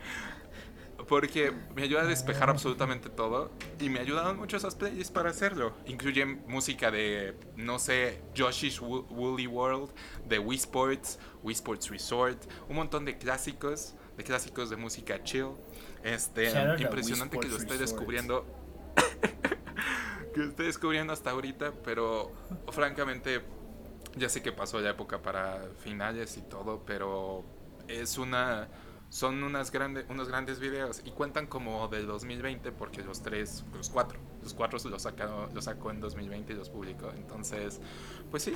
Porque me ayuda a despejar absolutamente todo y me ayudaron mucho esas playlists para hacerlo. Incluyen música de, no sé, Yoshi's Wo- Woolly World, de Wii Sports, Wii Sports Resort, un montón de clásicos, de clásicos de música chill. Este, Shout impresionante que lo estoy descubriendo. que lo estoy descubriendo hasta ahorita, pero francamente ya sé que pasó la época para finales y todo, pero es una son unas grandes unos grandes videos y cuentan como del 2020 porque los tres, los cuatro, los cuatro los sacó, los sacó en 2020 y los publicó. Entonces, pues sí,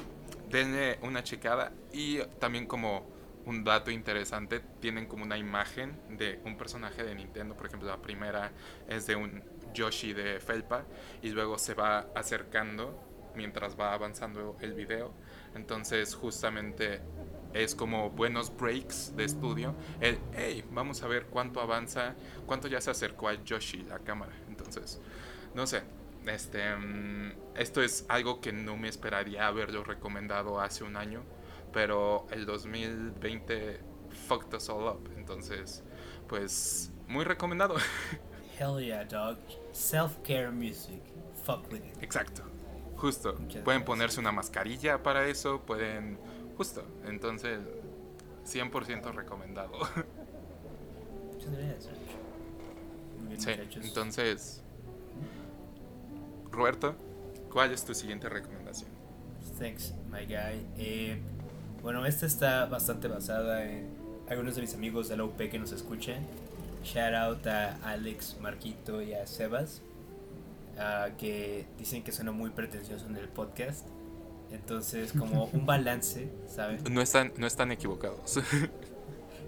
denle una checada y también como un dato interesante, tienen como una imagen de un personaje de Nintendo, por ejemplo, la primera es de un Yoshi de Felpa y luego se va acercando mientras va avanzando el video. Entonces justamente es como buenos breaks de estudio. El, hey, vamos a ver cuánto avanza, cuánto ya se acercó al Yoshi la cámara. Entonces, no sé. Este, mm, esto es algo que no me esperaría haberlo recomendado hace un año, pero el 2020 fucked us all up. Entonces, pues, muy recomendado. Hell yeah, dog. Self-care music. Fuck with it. Exacto. Justo. Muchas pueden gracias. ponerse una mascarilla para eso, pueden... Justo. Entonces, 100% recomendado. Bien, Sí, muchachos. entonces... Roberto, ¿cuál es tu siguiente recomendación? Thanks, my guy. Eh, bueno, esta está bastante basada en algunos de mis amigos de la UP que nos escuchan. Shout out a Alex, Marquito y a Sebas, ah, que dicen que suena muy pretencioso en el podcast. Entonces, como un balance, ¿saben? No están, no están equivocados.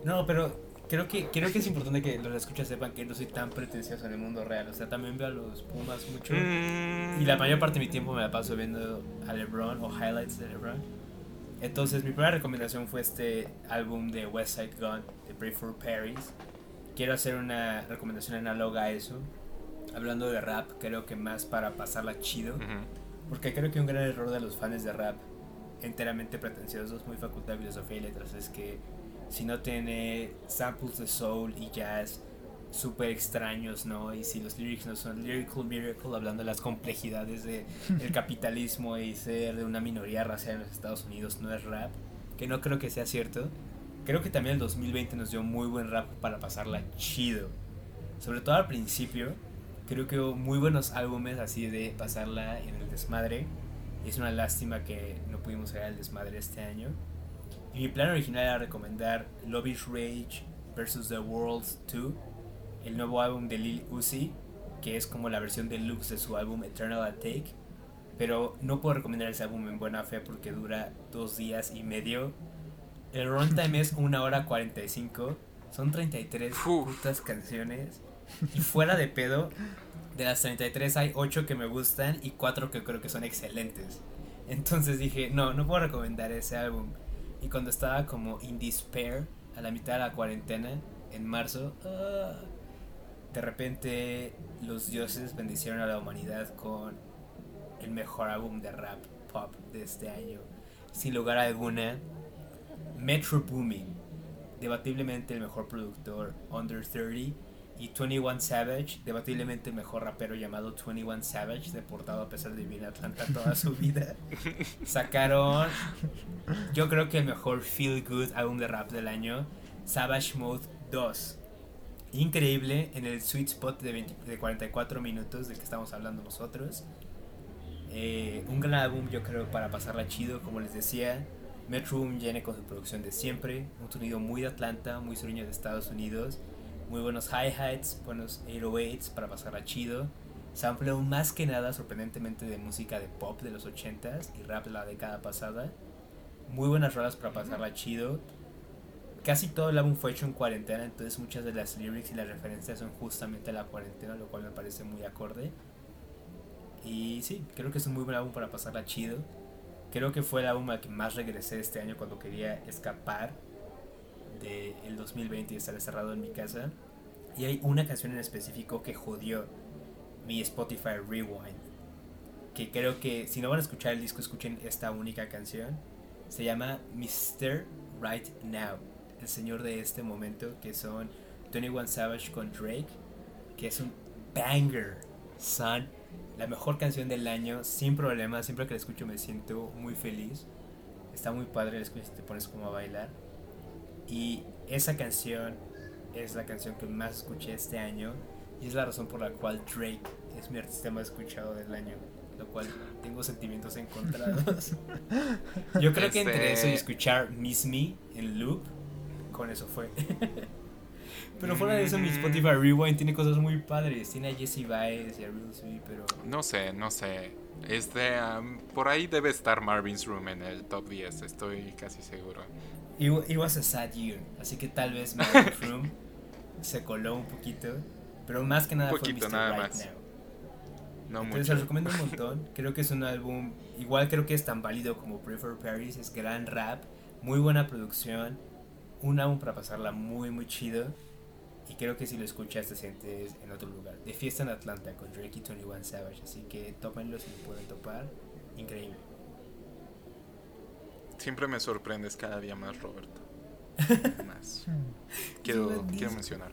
No, pero creo que, creo que es importante que los escuchas sepan que no soy tan pretencioso en el mundo real. O sea, también veo a los Pumas mucho. Mm, Y la mayor parte de mi tiempo me la paso viendo a LeBron o highlights de LeBron. Entonces, mi primera recomendación fue este álbum de West Side Gun, de Pray for Paris. Quiero hacer una recomendación análoga a eso. Hablando de rap, creo que más para pasarla chido. ujú. Porque creo que un gran error de los fans de rap, enteramente pretenciosos, muy facultad de filosofía y letras, es que si no tiene samples de soul y jazz súper extraños, ¿no? Y si los lyrics no son lyrical miracle, hablando de las complejidades de el capitalismo y ser de una minoría racial en los Estados Unidos, no es rap, que no creo que sea cierto. Creo que también el 2020 nos dio muy buen rap para pasarla chido. Sobre todo al principio, creo que hubo muy buenos álbumes así de pasarla en el desmadre. Es una lástima que no pudimos ir al desmadre este año. Y mi plan original era recomendar Love is Rage vs. The Worlds 2, el nuevo álbum de Lil Uzi, que es como la versión deluxe de su álbum Eternal Attack. Pero no puedo recomendar ese álbum en buena fe porque dura dos días y medio. El runtime es 1 hora 45. Son 33 Uf. putas canciones. Y fuera de pedo, de las 33 hay 8 que me gustan y 4 que creo que son excelentes. Entonces dije, no, no puedo recomendar ese álbum. Y cuando estaba como in despair, a la mitad de la cuarentena, en marzo, ah, de repente los dioses bendicieron a la humanidad con el mejor álbum de rap pop de este año. Sin lugar a alguna, Metro Boomin, debatiblemente el mejor productor under 30, y 21 Savage, debatiblemente el mejor rapero llamado 21 Savage, deportado a pesar de vivir en Atlanta toda su vida. Sacaron, yo creo que el mejor feel good álbum de rap del año, Savage Mode 2. Increíble en el sweet spot de, 20 de 44 minutos del que estamos hablando nosotros. Eh, un gran álbum, yo creo, para pasarla chido, como les decía. Metro Boom viene con su producción de siempre, un sonido muy de Atlanta, muy sureño de Estados Unidos, muy buenos hi-hats, buenos 808s para pasarla chido. Sampleo más que nada, sorprendentemente, de música de pop de los 80s y rap de la década pasada. Muy buenas rolas para pasarla chido. Casi todo el álbum fue hecho en cuarentena, entonces muchas de las lyrics y las referencias son justamente a la cuarentena, lo cual me parece muy acorde. Y sí, creo que es un muy buen álbum para pasarla chido. Creo que fue el álbum al que más regresé este año cuando quería escapar del 2020 y estar encerrado en mi casa. Y hay una canción en específico que jodió mi Spotify Rewind. Que creo que si no van a escuchar el disco, escuchen esta única canción. Se llama Mr. Right Now. El señor de este momento, que son 21 Savage con Drake. Que es un banger, son la mejor canción del año, sin problema. Siempre que la escucho me siento muy feliz. Está muy padre, la escuchas y te pones como a bailar. Y esa canción es la canción que más escuché este año. Y es la razón por la cual Drake es mi artista más escuchado del año. Lo cual tengo sentimientos encontrados. Yo creo que entre Este- eso y escuchar Miss Me en loop, con eso fue. Pero fuera de eso, mi Spotify Rewind tiene cosas muy padres. Tiene a Jesse Baez y a Real Sweet, pero No sé, no sé. Este, am, por ahí debe estar Marvin's Room en el top 10, estoy casi seguro. It, wa- it was a sad year, así que tal vez Marvin Froome se coló un poquito, pero más que nada poquito, fue Mr. nada Right más. Now. No Entonces mucho. recomiendo un montón. Creo que es un álbum, igual creo que es tan válido como Pray for Paris, es gran rap, muy buena producción, un álbum para pasarla muy muy chido. Y creo que si lo escuchas te sientes en otro lugar. De fiesta en Atlanta con Drake y 21 Savage. Así que tómenlo si lo pueden topar. Increíble. Siempre me sorprendes cada día más, Roberto. Más. Quiero, quiero mencionar.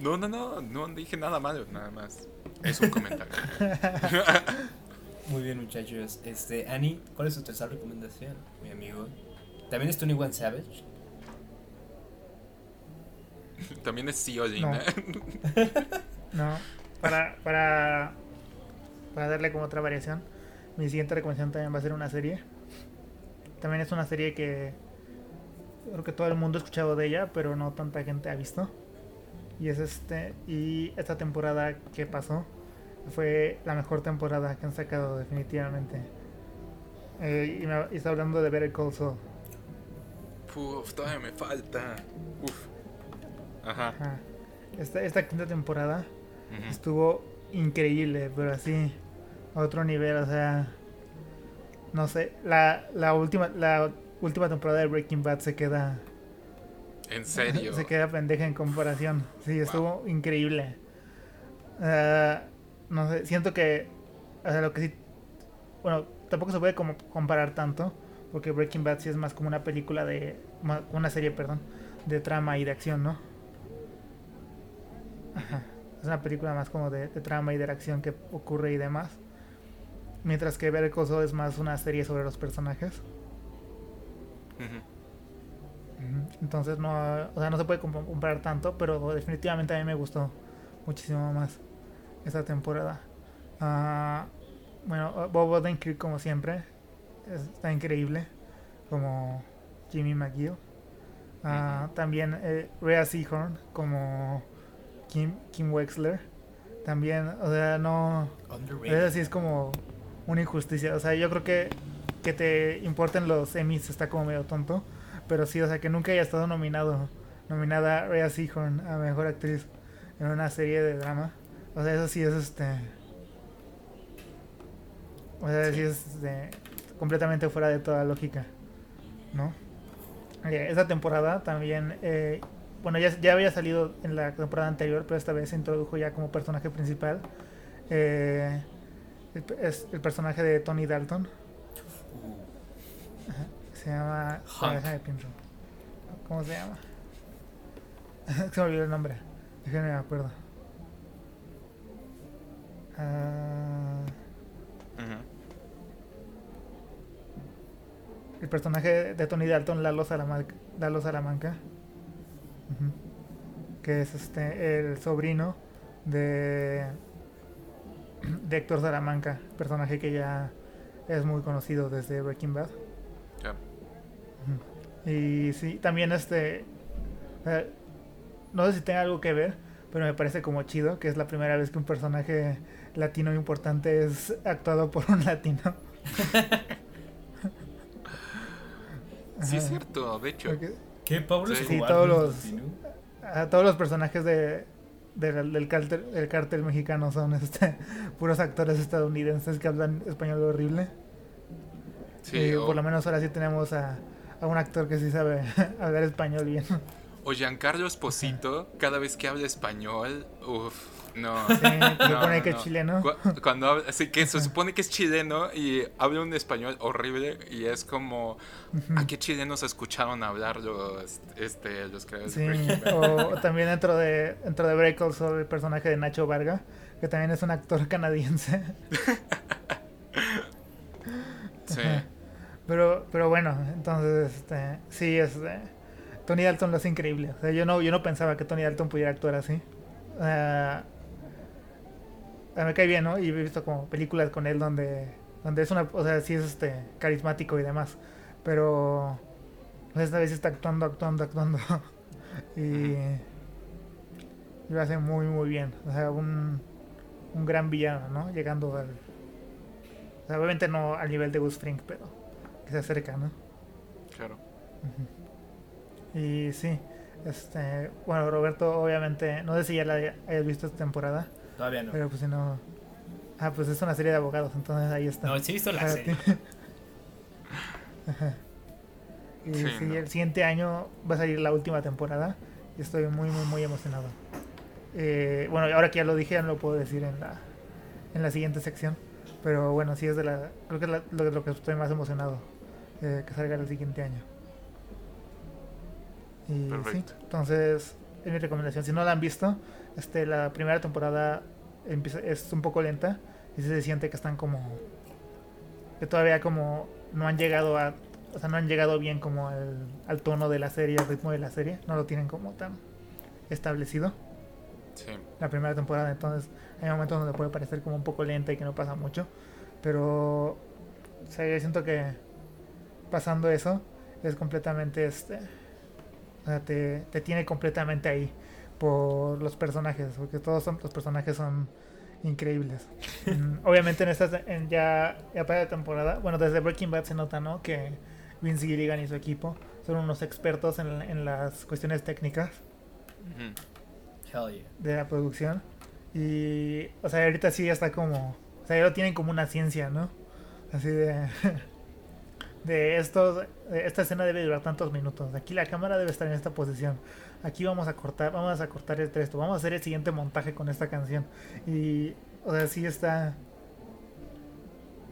No, no, no, no dije nada malo, nada más. Es un comentario. Muy bien muchachos. Este, Annie, ¿cuál es tu tercera recomendación, mi amigo? También es 21 Savage. También es Siolin, No. ¿eh? No, para, para, para darle como otra variación, mi siguiente recomendación también va a ser una serie. También es una serie que creo que todo el mundo ha escuchado de ella, pero no tanta gente ha visto. Y es este, y esta temporada que pasó fue la mejor temporada que han sacado definitivamente. Eh, y, me, y está hablando de Better Call Saul. Uf, todavía me falta. Uf. Ajá. Ajá. Esta, esta quinta temporada estuvo increíble, pero así a otro nivel, o sea, no sé, la, la última la última temporada de Breaking Bad se queda En serio. se queda pendeja en comparación. Sí, estuvo increíble. Ah, no sé, siento que o sea, lo que sí bueno, tampoco se puede como comparar tanto porque Breaking Bad sí es más como una película de una serie, perdón, de trama y de acción, ¿no? Ajá. Es una película más como de, de trama y de acción que ocurre y demás. Mientras que Saul es más una serie sobre los personajes. Entonces no, o sea, no se puede comp- comparar tanto, pero definitivamente a mí me gustó muchísimo más esta temporada. Ah, bueno, Bob Odenkirk como siempre es- está increíble como Jimmy McGill. Ah, También eh, Rhea Seahorn como Kim, Kim Wexler. También, o sea, no... Underrated. Eso sí es como una injusticia. O sea, yo creo que que te importen los Emmys está como medio tonto. Pero sí, o sea, que nunca haya estado nominado, nominada Rhea Seahorn a Mejor Actriz en una serie de drama. O sea, eso sí es este... O sea, sí, es este, completamente fuera de toda lógica. ¿No? Eh, esta temporada también... eh, bueno, ya, ya había salido en la temporada anterior, pero esta vez se introdujo ya como personaje principal. Eh, es el personaje de Tony Dalton. Se llama. Pienso. ¿Cómo se llama? se me olvidó el nombre. Déjenme me acuerdo. Ah, el personaje de Tony Dalton, Lalo Salamanca. Lalo Salamanca. Que es este el sobrino de. De Héctor Salamanca. Personaje que ya es muy conocido desde Breaking Bad. Ya. Y sí, también este. eh, no sé si tenga algo que ver, pero me parece como chido que es la primera vez que un personaje latino importante es actuado por un latino. Sí, es cierto, de hecho. ¿Qué, Pablo Sí. Sí, todos los- a todos los personajes de, del, del cártel, del cártel mexicano son este puros actores estadounidenses que hablan español horrible. Sí, y o, por lo menos ahora sí tenemos a, a un actor que sí sabe hablar español bien. o Giancarlo Esposito, cada vez que habla español, uff, no. Sí, se supone no, que no. es chileno. Cu- Cuando habla, así que se supone que es chileno y habla un español horrible y es como ¿a qué chilenos escucharon hablar los este los creadores Sí, de o, o también dentro de dentro de Break Also el personaje de Nacho Varga, que también es un actor canadiense. Sí. Pero pero bueno, entonces este sí este Tony Dalton lo hace increíble. O sea, yo no yo no pensaba que Tony Dalton pudiera actuar así. Ah, me cae bien, ¿no? Y he visto como películas con él donde donde es una, o sea, sí es este carismático y demás, pero pues, esta vez está actuando, actuando, actuando. y, y lo hace muy, muy bien. O sea, un, un gran villano, ¿no? Llegando al. O sea, obviamente no al nivel de Gus Fring, pero que se acerca, ¿no? Claro. Y sí, este, bueno, Roberto, obviamente, no sé si ya la hayas visto esta temporada, Todavía no. pero pues si no. Ah, pues es una serie de abogados, entonces ahí está. No, sí he visto la Ah, serie. sí. Ajá. Y Sí, sí, no. el siguiente año va a salir la última temporada y estoy muy, muy, muy emocionado. Eh, bueno, ahora que ya lo dije, ya no lo puedo decir en la, en la siguiente sección. Pero bueno, sí es de la. Creo que es la- lo, que estoy más emocionado eh, que salga el siguiente año. Y sí, Perfecto. entonces es mi recomendación. Si no la han visto, este, la primera temporada empieza, es un poco lenta y se siente que están como. que todavía como no han llegado a. O sea, no han llegado bien como al, al tono de la serie, al ritmo de la serie. No lo tienen como tan establecido Sí. la primera temporada, entonces hay momentos donde puede parecer como un poco lenta y que no pasa mucho, pero o sea, yo siento que pasando eso es completamente este o sea, te, te tiene completamente ahí por los personajes, porque todos son, los personajes son increíbles. Mm, Obviamente en esta en ya, ya para la temporada, bueno, desde Breaking Bad se nota, ¿no? Que Vince Gilligan y su equipo son unos expertos en, en las cuestiones técnicas. Hell yeah. de la producción. Y, o sea, ahorita sí ya está como. O sea, ya lo tienen como una ciencia, ¿no? Así de. De estos. esta escena debe durar tantos minutos. Aquí la cámara debe estar en esta posición. Aquí vamos a cortar. Vamos a cortar este esto. Vamos a hacer el siguiente montaje con esta canción. Y. O sea, sí está.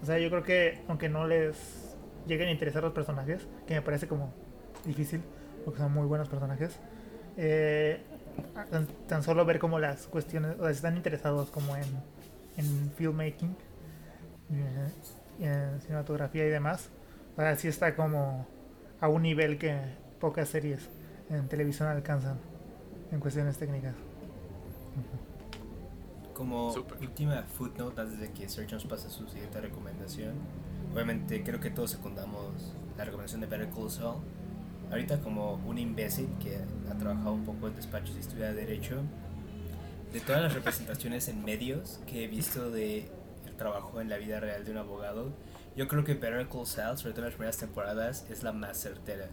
O sea, yo creo que aunque no les lleguen a interesar los personajes, que me parece como difícil, porque son muy buenos personajes, eh, tan, solo ver como las cuestiones, o sea, están interesados como en, en filmmaking, eh, en cinematografía y demás, o sea, sí está como a un nivel que pocas series en televisión alcanzan en cuestiones técnicas. Como Súper. última footnote antes de que Sergio nos pase su siguiente recomendación. Obviamente creo que todos secundamos la recomendación de Better Call Saul. Ahorita como un imbécil que ha trabajado un poco en despachos y estudia Derecho, de todas las representaciones en medios que he visto de el trabajo en la vida real de un abogado, yo creo que Better Call Saul, sobre todo en las primeras temporadas, es la más certera.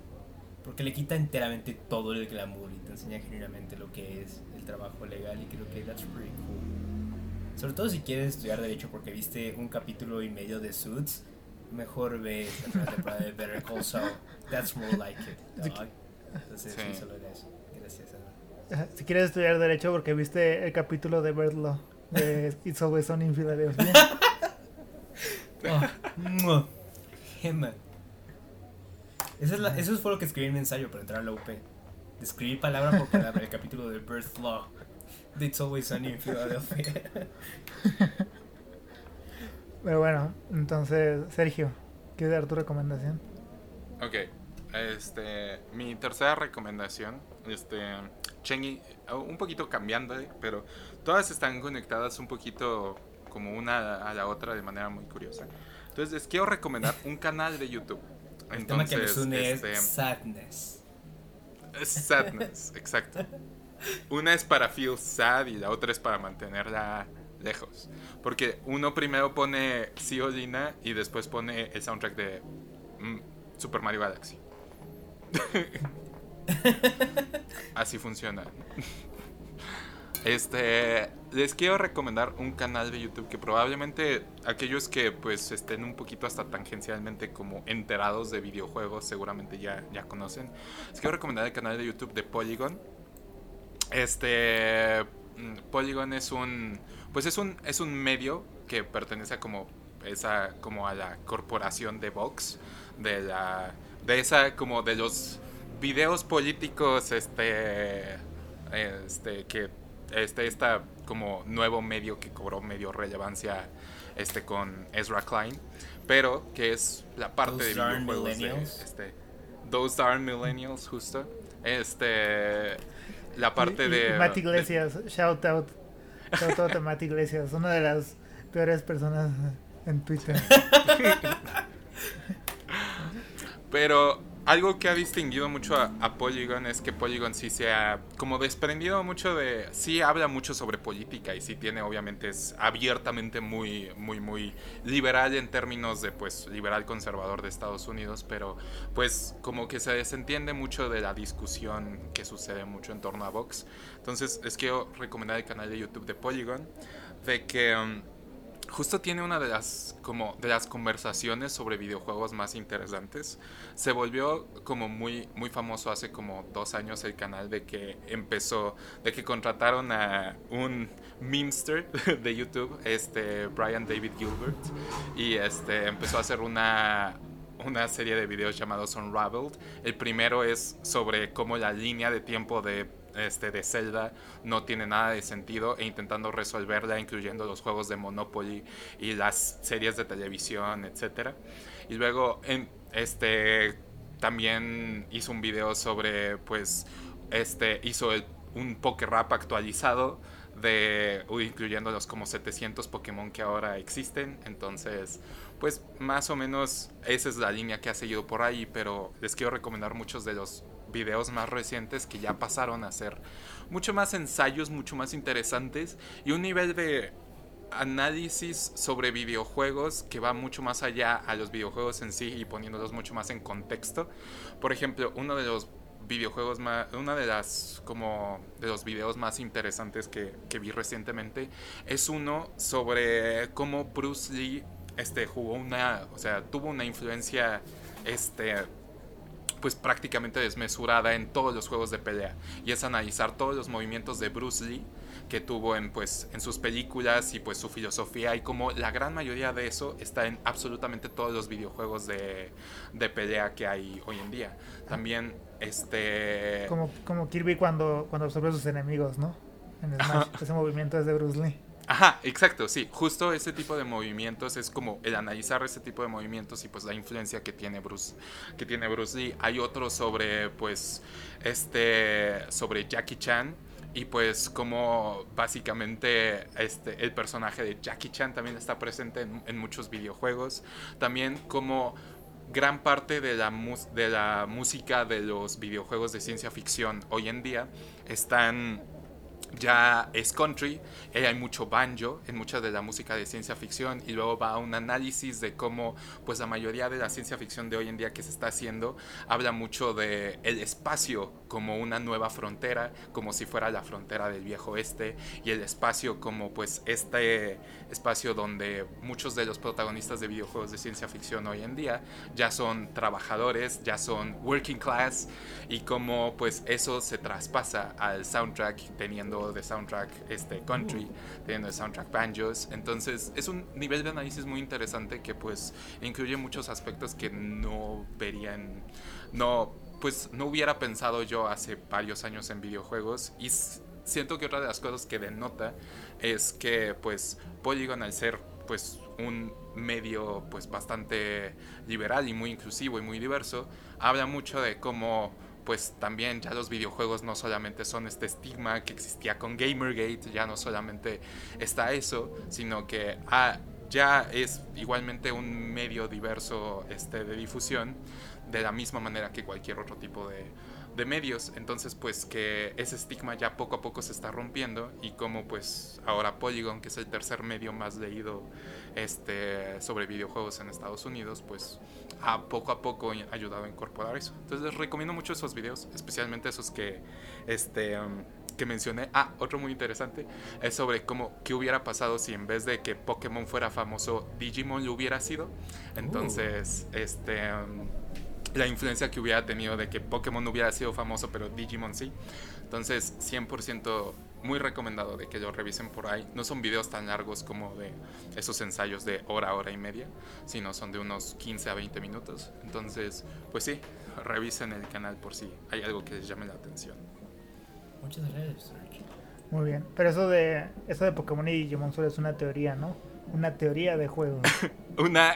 Porque le quita enteramente todo el glamour y te enseña genuinamente lo que es el trabajo legal y creo que that's pretty cool. Sobre todo si quieres estudiar derecho porque viste un capítulo y medio de Suits, mejor ve la primera temporada de Better Call Saul. That's more like it. dog. Entonces, sí, solo era eso. Gracias, Ana. Si quieres estudiar Derecho porque viste el capítulo de Bird Law de It's Always Sunny in Philadelphia. Oh. Gemma. Esa es la- eso fue lo que escribí en mi ensayo para entrar a la UP. Escribí palabra por palabra el capítulo de Birth Law. de It's Always Sunny in Philadelphia. Pero bueno, entonces, Sergio, ¿quieres dar tu recomendación? Ok, este, mi tercera recomendación, este, Chengi, un poquito cambiando, pero todas están conectadas un poquito como una a la otra de manera muy curiosa. Entonces les quiero recomendar un canal de YouTube. El tema que nos une este, es sadness. es sadness, exacto. Una es para feel sad y la otra es para mantenerla lejos. Porque uno primero pone Siolina y después pone el soundtrack de mm, Super Mario Galaxy. Así funciona. Este, les quiero recomendar un canal de YouTube que probablemente aquellos que pues estén un poquito hasta tangencialmente como enterados de videojuegos seguramente ya, ya conocen. Les quiero recomendar el canal de YouTube de Polygon. Este mm, Polygon es un pues es un es un medio que pertenece a como esa como a la corporación de Vox de la de esa como de los videos políticos este este que este esta como nuevo medio que cobró medio relevancia este con Ezra Klein pero que es la parte Those de darn videojuegos de millennials. este Those Darn Millennials justo este la parte Y- y- de y Matt de- Iglesias, shout out. Shout out a Matt Iglesias, una de las peores personas en Twitter. Pero algo que ha distinguido mucho a, Polygon es que Polygon sí se ha como desprendido mucho de... Sí habla mucho sobre política y sí tiene obviamente es abiertamente muy, muy, muy liberal en términos de pues liberal conservador de Estados Unidos, pero pues como que se desentiende mucho de la discusión que sucede mucho en torno a Vox. Entonces les quiero recomendar el canal de YouTube de Polygon, de que... Um, justo tiene una de las como de las conversaciones sobre videojuegos más interesantes. Se volvió como muy muy famoso hace como dos años el canal de que empezó de que contrataron a un memester de YouTube, este Brian David Gilbert y este empezó a hacer una una serie de videos llamados Unraveled. El primero es sobre cómo la línea de tiempo de este, de Zelda no tiene nada de sentido e intentando resolverla incluyendo los juegos de Monopoly y las series de televisión, etc. Y luego este, también hizo un video sobre, pues, este, hizo un Poké Rap actualizado de incluyendo los como 700 Pokémon que ahora existen. Entonces, pues más o menos esa es la línea que ha seguido por ahí, pero les quiero recomendar muchos de los videos más recientes que ya pasaron a ser mucho más ensayos, mucho más interesantes y un nivel de análisis sobre videojuegos que va mucho más allá a los videojuegos en sí y poniéndolos mucho más en contexto. Por ejemplo, uno de los videojuegos más, una de las como de los videos más interesantes que, que vi recientemente es uno sobre cómo Bruce Lee este jugó una, o sea, tuvo una influencia este pues prácticamente desmesurada en todos los juegos de pelea y es analizar todos los movimientos de Bruce Lee que tuvo en pues en sus películas y pues su filosofía y como la gran mayoría de eso está en absolutamente todos los videojuegos de, de pelea que hay hoy en día. También este como, como Kirby cuando cuando absorbe a sus enemigos, ¿no? En Smash, ese movimiento es de Bruce Lee. Ajá, exacto, sí. Justo ese tipo de movimientos es como el analizar ese tipo de movimientos y pues la influencia que tiene Bruce, que tiene Bruce Lee. Hay otro sobre, pues, este, sobre Jackie Chan y pues como básicamente este, el personaje de Jackie Chan también está presente en, muchos videojuegos. También como gran parte de la, de la música de los videojuegos de ciencia ficción hoy en día están ya es country, eh, hay mucho banjo en mucha de la música de ciencia ficción y luego va a un análisis de cómo pues la mayoría de la ciencia ficción de hoy en día que se está haciendo habla mucho de el espacio como una nueva frontera, como si fuera la frontera del viejo oeste y el espacio como pues este espacio donde muchos de los protagonistas de videojuegos de ciencia ficción hoy en día ya son trabajadores, ya son working class y cómo pues eso se traspasa al soundtrack teniendo de soundtrack este, country, teniendo de soundtrack banjos. Entonces es un nivel de análisis muy interesante que pues incluye muchos aspectos que no verían, no, pues no hubiera pensado yo hace varios años en videojuegos y siento que otra de las cosas que denota es que pues Polygon al ser pues un medio pues bastante liberal y muy inclusivo y muy diverso habla mucho de cómo pues también ya los videojuegos no solamente son este estigma que existía con Gamergate, ya no solamente está eso, sino que ah, ya es igualmente un medio diverso este, de difusión, de la misma manera que cualquier otro tipo de, de medios. Entonces, pues que ese estigma ya poco a poco se está rompiendo y como pues ahora Polygon, que es el tercer medio más leído este, sobre videojuegos en Estados Unidos, pues a poco a poco ayudado a incorporar eso. Entonces les recomiendo mucho esos videos, especialmente esos que, este, um, que mencioné. Ah, otro muy interesante es sobre cómo qué hubiera pasado si en vez de que Pokémon fuera famoso, Digimon lo hubiera sido. Entonces, uh. este, um, la influencia que hubiera tenido de que Pokémon no hubiera sido famoso, pero Digimon sí. Entonces, 100% muy recomendado de que lo revisen por ahí. No son videos tan largos como de esos ensayos de hora, hora y media, sino son de unos 15 a 20 minutos. Entonces, pues sí, revisen el canal por si hay algo que les llame la atención. Muchas gracias, Muy bien, pero eso de eso de Pokémon y Digimon solo es una teoría, ¿no? Una teoría de juego. una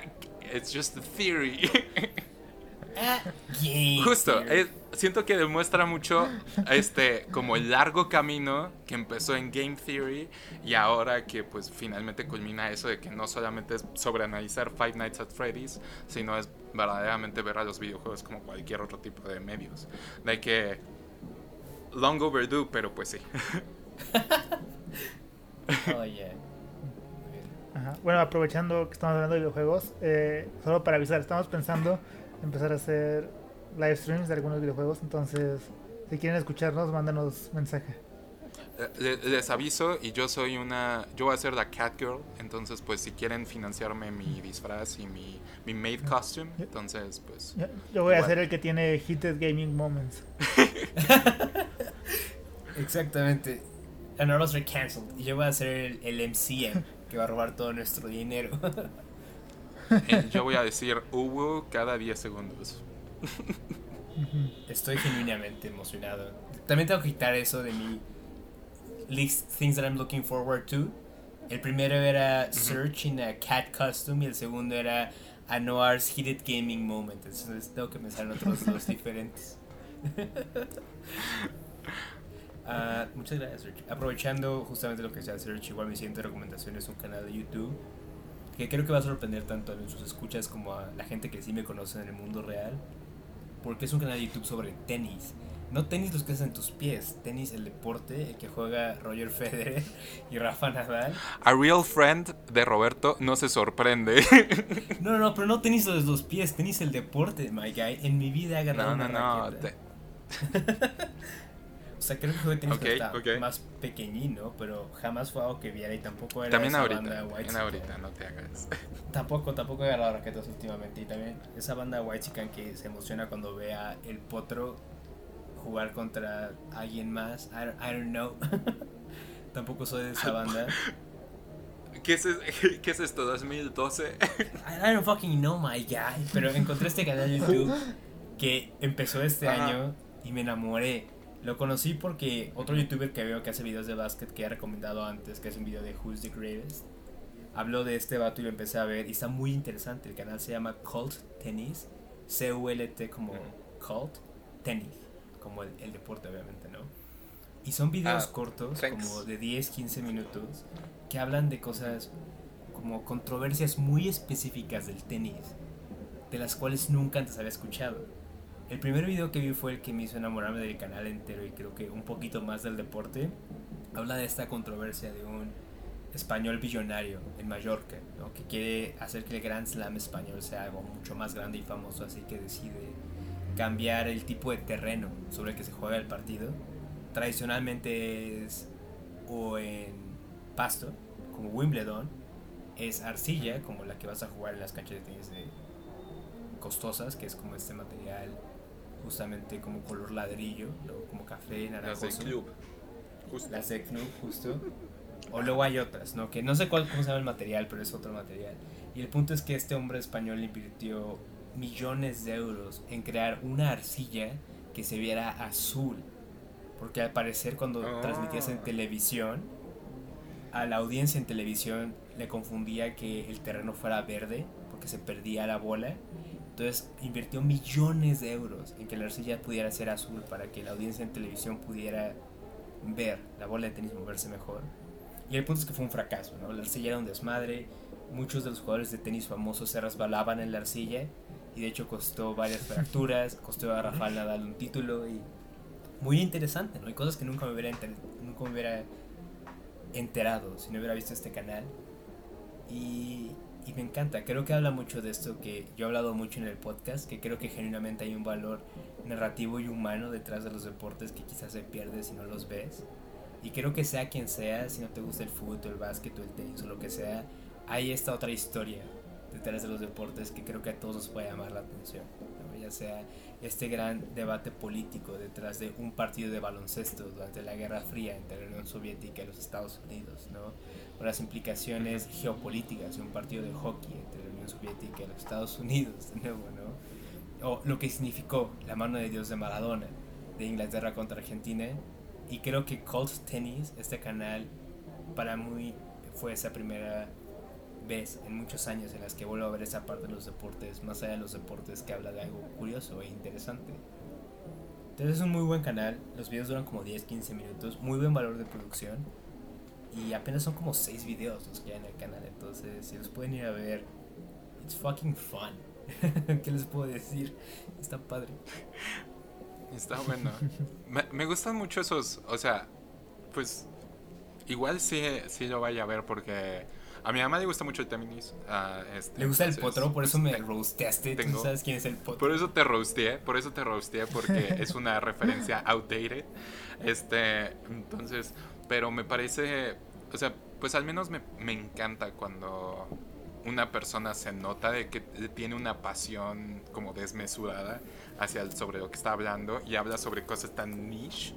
it's just a theory. Justo, es- siento que demuestra mucho este como el largo camino que empezó en Game Theory y ahora que pues finalmente culmina eso de que no solamente es sobre analizar Five Nights at Freddy's, sino es verdaderamente ver a los videojuegos como cualquier otro tipo de medios. De que long overdue, pero pues sí. Oh, yeah. Bueno, aprovechando que estamos hablando de videojuegos, eh, solo para avisar, estamos pensando empezar a hacer live streams de algunos videojuegos, entonces si quieren escucharnos, mándanos mensaje. Eh, le- Les aviso y yo soy una, yo voy a ser la cat girl, entonces pues si quieren financiarme mi disfraz y mi, mi maid costume, entonces pues Yo, yo voy a ser el que tiene Heated Gaming Moments. Exactamente. And I was cancelled. Y yo voy a ser el, el MCM que va a robar todo nuestro dinero. eh, yo voy a decir Uwu cada 10 segundos. Estoy genuinamente emocionado. También tengo que quitar eso de mi list things that I'm looking forward to. El primero era Search in a Cat Costume y el segundo era a Noir's Heated Gaming Moment. Entonces tengo que pensar en otros dos diferentes. Ah, muchas gracias, Serge. Aprovechando justamente lo que sea Serge, igual mi siguiente recomendación es un canal de YouTube que creo que va a sorprender tanto a sus escuchas como a la gente que sí me conoce en el mundo real. Porque es un canal de YouTube sobre tenis. No tenis los que hacen tus pies, tenis el deporte, el que juega Roger Federer y Rafa Nadal. A real friend de Roberto no se sorprende. No, no, no, pero no tenis los los pies, tenis el deporte, my guy. En mi vida he agarrado no, no, una no. raqueta. te- sea, creo que jugué tenis Ok, cuando estaba ok. más pequeñino, pero jamás fue algo que viera y tampoco era También esa ahorita, banda también whitezican. ahorita, no te hagas. Tampoco, tampoco he agarrado raquetas últimamente y también esa banda Whitezican que se emociona cuando ve a el potro jugar contra alguien más. I, don't- I don't know. tampoco soy de esa banda. ¿Qué es, es- ¿Qué es esto? ¿2012? I, I don't fucking know my guy. Pero encontré este canal de YouTube que empezó este Ajá. año y me enamoré. Lo conocí porque otro youtuber que veo que hace videos de básquet que he recomendado antes, que es un video de Who's the Greatest, habló de este vato y lo empecé a ver y está muy interesante. El canal se llama Cult Tennis, C-U-L-T como Cult Tennis, como el, el deporte obviamente, ¿no? Y son videos Ah, cortos, thanks. como de 10-15 minutos, que hablan de cosas como controversias muy específicas del tenis, de las cuales nunca antes había escuchado. El primer video que vi fue el que me hizo enamorarme del canal entero y creo que un poquito más del deporte. Habla de esta controversia de un español billonario en Mallorca, ¿no? que quiere hacer que el Grand Slam español sea algo mucho más grande y famoso, así que decide cambiar el tipo de terreno sobre el que se juega el partido. Tradicionalmente es o en pasto, como Wimbledon, es arcilla, como la que vas a jugar en las canchas de tenis de costosas, que es como este material justamente como color ladrillo, luego como café, Las naranjoso. del club. Justo. Las de justo. O luego hay otras, ¿no? Que no sé cuál, cómo se llama el material, pero es otro material. Y el punto es que este hombre español invirtió millones de euros en crear una arcilla que se viera azul. Porque al parecer cuando Ah. transmitías en televisión, a la audiencia en televisión le confundía que el terreno fuera verde, porque se perdía la bola. Entonces invirtió millones de euros en que la arcilla pudiera ser azul para que la audiencia en televisión pudiera ver la bola de tenis moverse mejor. Y el punto es que fue un fracaso, ¿no? La arcilla era un desmadre, muchos de los jugadores de tenis famosos se resbalaban en la arcilla y de hecho costó varias fracturas, costó a Rafael Nadal un título y muy interesante, ¿no? Hay cosas que nunca me hubiera, enter- nunca me hubiera enterado si no hubiera visto este canal. Y, y me encanta, creo que habla mucho de esto que yo he hablado mucho en el podcast, que creo que genuinamente hay un valor narrativo y humano detrás de los deportes que quizás se pierde si no los ves. Y creo que sea quien sea, si no te gusta el fútbol, el básquet o el tenis o lo que sea, hay esta otra historia detrás de los deportes que creo que a todos nos puede llamar la atención. Ya sea este gran debate político detrás de un partido de baloncesto durante la Guerra Fría entre la Unión Soviética y los Estados Unidos, ¿no? o las implicaciones geopolíticas de un partido de hockey entre la Unión Soviética y los Estados Unidos, de nuevo, ¿no? o lo que significó la mano de Dios de Maradona, de Inglaterra contra Argentina. Y creo que Colt Tennis, este canal, para mí fue esa primera vez en muchos años en las que vuelvo a ver esa parte de los deportes, más allá de los deportes que habla de algo curioso e interesante. Entonces es un muy buen canal, los videos duran como 10-15 minutos, muy buen valor de producción y apenas son como 6 videos los que hay en el canal, entonces si los pueden ir a ver, it's fucking fun. ¿Qué les puedo decir? Está padre. Está bueno. me, me gustan mucho esos, o sea, pues igual sí, sí lo vaya a ver porque a mi mamá le gusta mucho el tenis. Uh, este, le gusta el potro, por eso me roasteaste. Tengo, ¿Tú sabes quién es el potro? Por eso te roasteé, por eso te roasteé, porque es una referencia outdated. Este, entonces, pero me parece, o sea, pues al menos me, me encanta cuando una persona se nota de que tiene una pasión como desmesurada hacia el, sobre lo que está hablando y habla sobre cosas tan niche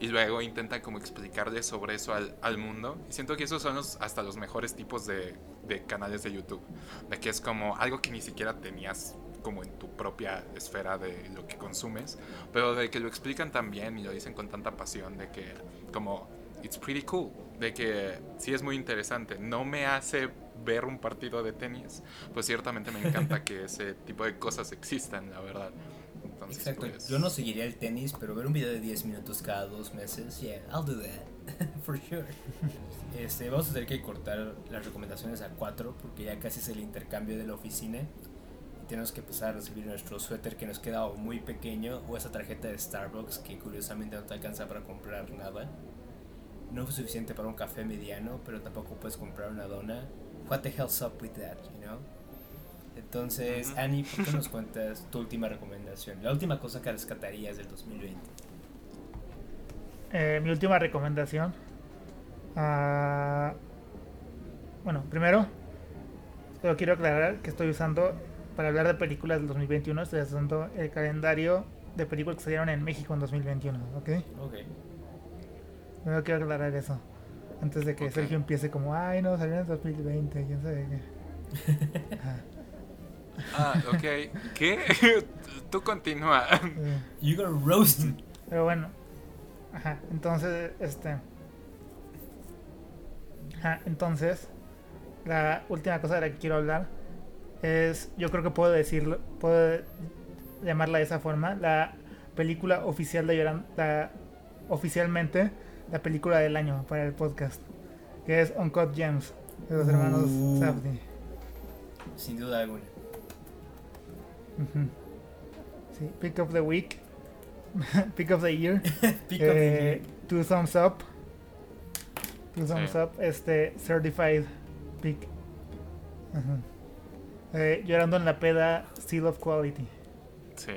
y luego intenta como explicarle sobre eso al, al, mundo. Y siento que esos son los, hasta los mejores tipos de, de, canales de YouTube. De que es como algo que ni siquiera tenías como en tu propia esfera de lo que consumes, pero de que lo explican tan bien y lo dicen con tanta pasión, de que como, it's pretty cool, de que sí es muy interesante. No me hace ver un partido de tenis, pues ciertamente me encanta que ese tipo de cosas existan, la verdad. Entonces, Exacto, pues... yo no seguiría el tenis, pero ver un video de 10 minutos cada dos meses, yeah, I'll do that, for sure. Este, vamos a tener que cortar las recomendaciones a 4 porque ya casi es el intercambio de la oficina y tenemos que empezar a recibir nuestro suéter que nos queda muy pequeño o esa tarjeta de Starbucks que curiosamente no te alcanza para comprar nada. No fue suficiente para un café mediano, pero tampoco puedes comprar una dona. What the hell's up with that, you know? Entonces, Annie, ¿por qué nos cuentas tu última recomendación? La última cosa que rescatarías del 2020. Eh, mi última recomendación. Uh, bueno, primero, pero quiero aclarar que estoy usando, para hablar de películas del 2021, estoy usando el calendario de películas que salieron en México en 2021, ¿ok? Ok. Primero quiero aclarar eso. Antes de que okay. Sergio empiece como, ay, no, salió en 2020, quién sabe qué. Ah, ok. ¿Qué? Tú continúa. You got roasted. Pero bueno. Ajá. Entonces, este. Ajá. Entonces, la última cosa de la que quiero hablar es. Yo creo que puedo decirlo. Puedo llamarla de esa forma. La película oficial de Llorando. La, oficialmente, la película del año para el podcast. Que es Uncut Gems. De los hermanos Uh. Safdie. Sin duda alguna. Sí, Pick of the Week. Pick of the Year. Pick of the eh, Two Thumbs Up. Two Thumbs Sí. Up. Este, Certified Pick. Eh, llorando en la peda, Seal of Quality. Sí,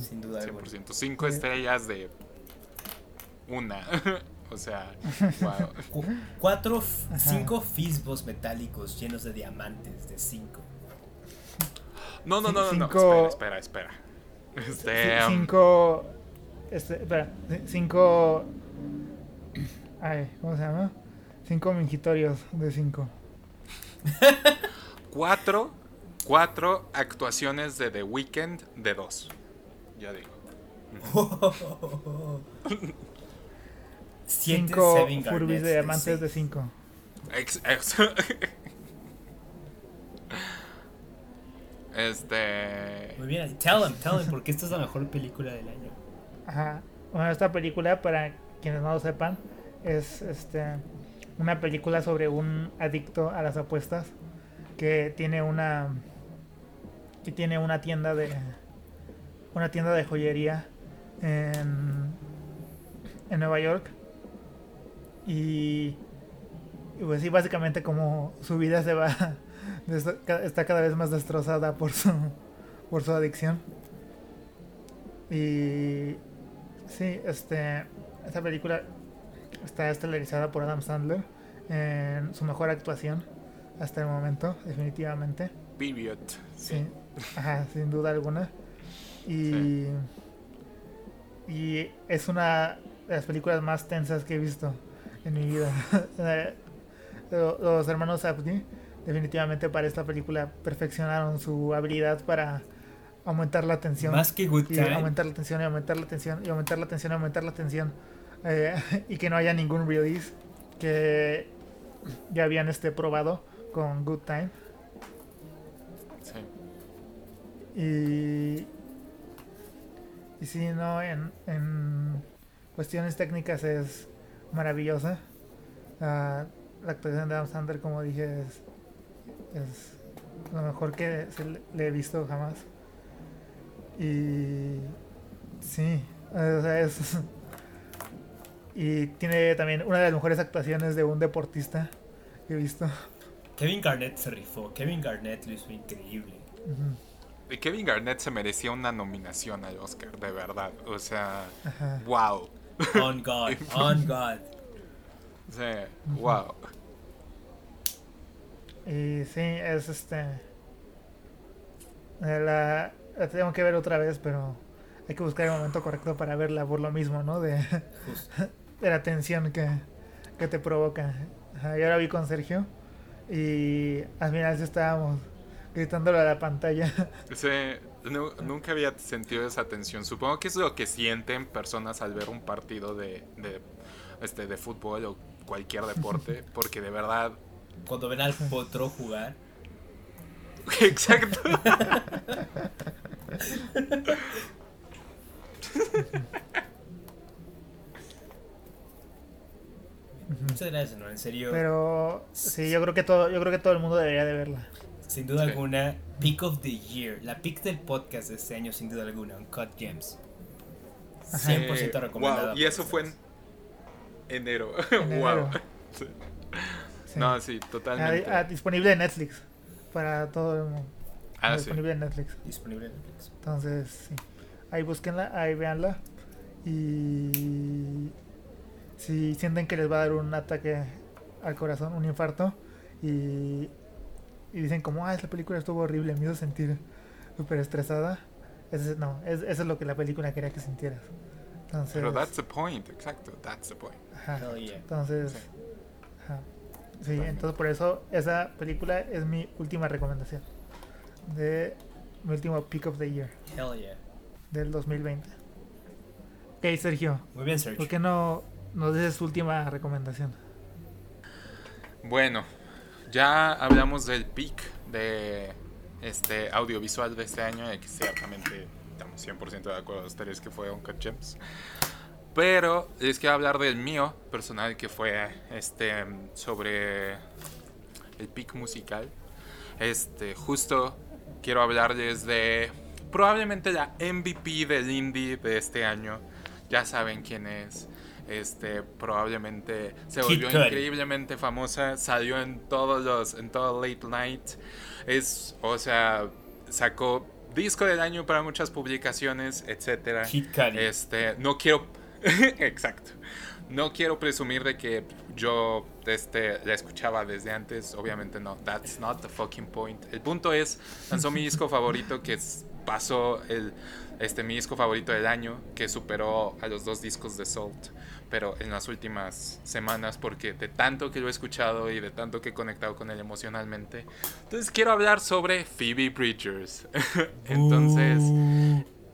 Sin duda alguna. 100%. Cinco estrellas de una. o sea, wow. Cu- Cuatro, cinco fisbos metálicos llenos de diamantes de cinco. No, no, no, no, no. Cinco- Espera, espera, espera. Este, um, cinco. Este, espera. Cinco. Ay, ¿cómo se llama? Cinco mingitorios de cinco. cuatro, cuatro actuaciones de The Weeknd de dos. Ya digo. Siete Cinco furbis de diamantes de cinco. Ex- ex- este. Muy bien, tell them, tell them, porque esta es la mejor película del año. Ajá. Bueno, esta película, para quienes no lo sepan, es este una película sobre un adicto a las apuestas que tiene una que tiene una tienda de una tienda de joyería en, en Nueva York y, y pues sí básicamente como su vida se va está cada vez más destrozada por su por su adicción y sí este esta película está estelarizada por Adam Sandler en su mejor actuación hasta el momento definitivamente Period. Sí, ajá, sin duda alguna. Y, y es una de las películas más tensas que he visto en mi vida. Lo- Los hermanos Safdie definitivamente para esta película perfeccionaron su habilidad para aumentar la tensión. Más que Good y Time. aumentar la tensión y aumentar la tensión y aumentar la tensión y aumentar la tensión Eh, y que no haya ningún release que ya habían este probado con Good Time. Sí. Y. Y sí, no, en, en cuestiones técnicas es maravillosa. Ah, la actuación de Adam Sandler, como dije, es, es lo mejor que se le, le he visto jamás. Y. Sí, o sea, es. Y tiene también una de las mejores actuaciones de un deportista que he visto. Kevin Garnett se rifó. Kevin Garnett lo hizo increíble. Y Kevin Garnett se merecía una nominación al Oscar, de verdad. O sea, Ajá. wow. On God, on God. O sea, wow. Y sí, es este. eh, La, la tengo que ver otra vez, pero hay que buscar el momento correcto para verla por lo mismo, ¿no? De, la tensión que, que te provoca. Ajá, Yo la vi con Sergio y al final sí estábamos gritándolo a la pantalla. Sí, nunca había sentido esa tensión. Supongo que es lo que sienten personas al ver un partido de, de, este, de fútbol o cualquier deporte, porque de verdad... Cuando ven al potro jugar. Exacto. Muchas gracias, ¿no? En serio. Pero sí, yo creo que todo, yo creo que todo el mundo debería de verla. Sin duda alguna, Pick of the Year. La pick del podcast de este año, sin duda alguna. Uncut Gems. Ajá. 100% Eh, recomendada. wow, Y eso fue en enero. En wow. enero. Sí. Sí. No, sí, Ah, totalmente. ah, disponible en Netflix. Para todo el mundo. Ah, sí. disponible en Netflix. Disponible en Netflix. Entonces, sí. Ahí búsquenla, ahí véanla. Y si sienten que les va a dar un ataque al corazón, un infarto, y, y dicen como, ah, esta película estuvo horrible, me hizo sentir súper estresada. Ese, no, es- eso es lo que la película quería que sintieras. Entonces, Pero that's the point, exacto, that's the point. ajá. Yeah. Entonces, Sí. ajá. Sí, entonces por eso esa película es mi última recomendación. De mi último Pick of the Year Hell yeah. del 2020. Ok, Sergio, Muy bien, Sergio. ¿por qué no nos dices tu última recomendación? Bueno, ya hablamos del peak de este audiovisual de este año, y que ciertamente estamos 100% de acuerdo ustedes que fue Uncut Gems. Pero les quiero hablar del mío personal que fue este sobre el peak musical. Este, justo quiero hablarles de probablemente la MVP del indie de este año. Ya saben quién es. Este, probablemente se volvió increíblemente famosa, salió en todos los en todo Late Night. Es, o sea, sacó disco del año para muchas publicaciones, etcétera. Este, no quiero exacto. No quiero presumir de que yo este, la escuchaba desde antes, obviamente no. That's not the fucking point. El punto es, lanzó mi disco favorito que es- pasó el este mi disco favorito del año que superó a los dos discos de Salt, pero en las últimas semanas porque de tanto que lo he escuchado y de tanto que he conectado con él emocionalmente. Entonces quiero hablar sobre Phoebe Bridgers. Entonces,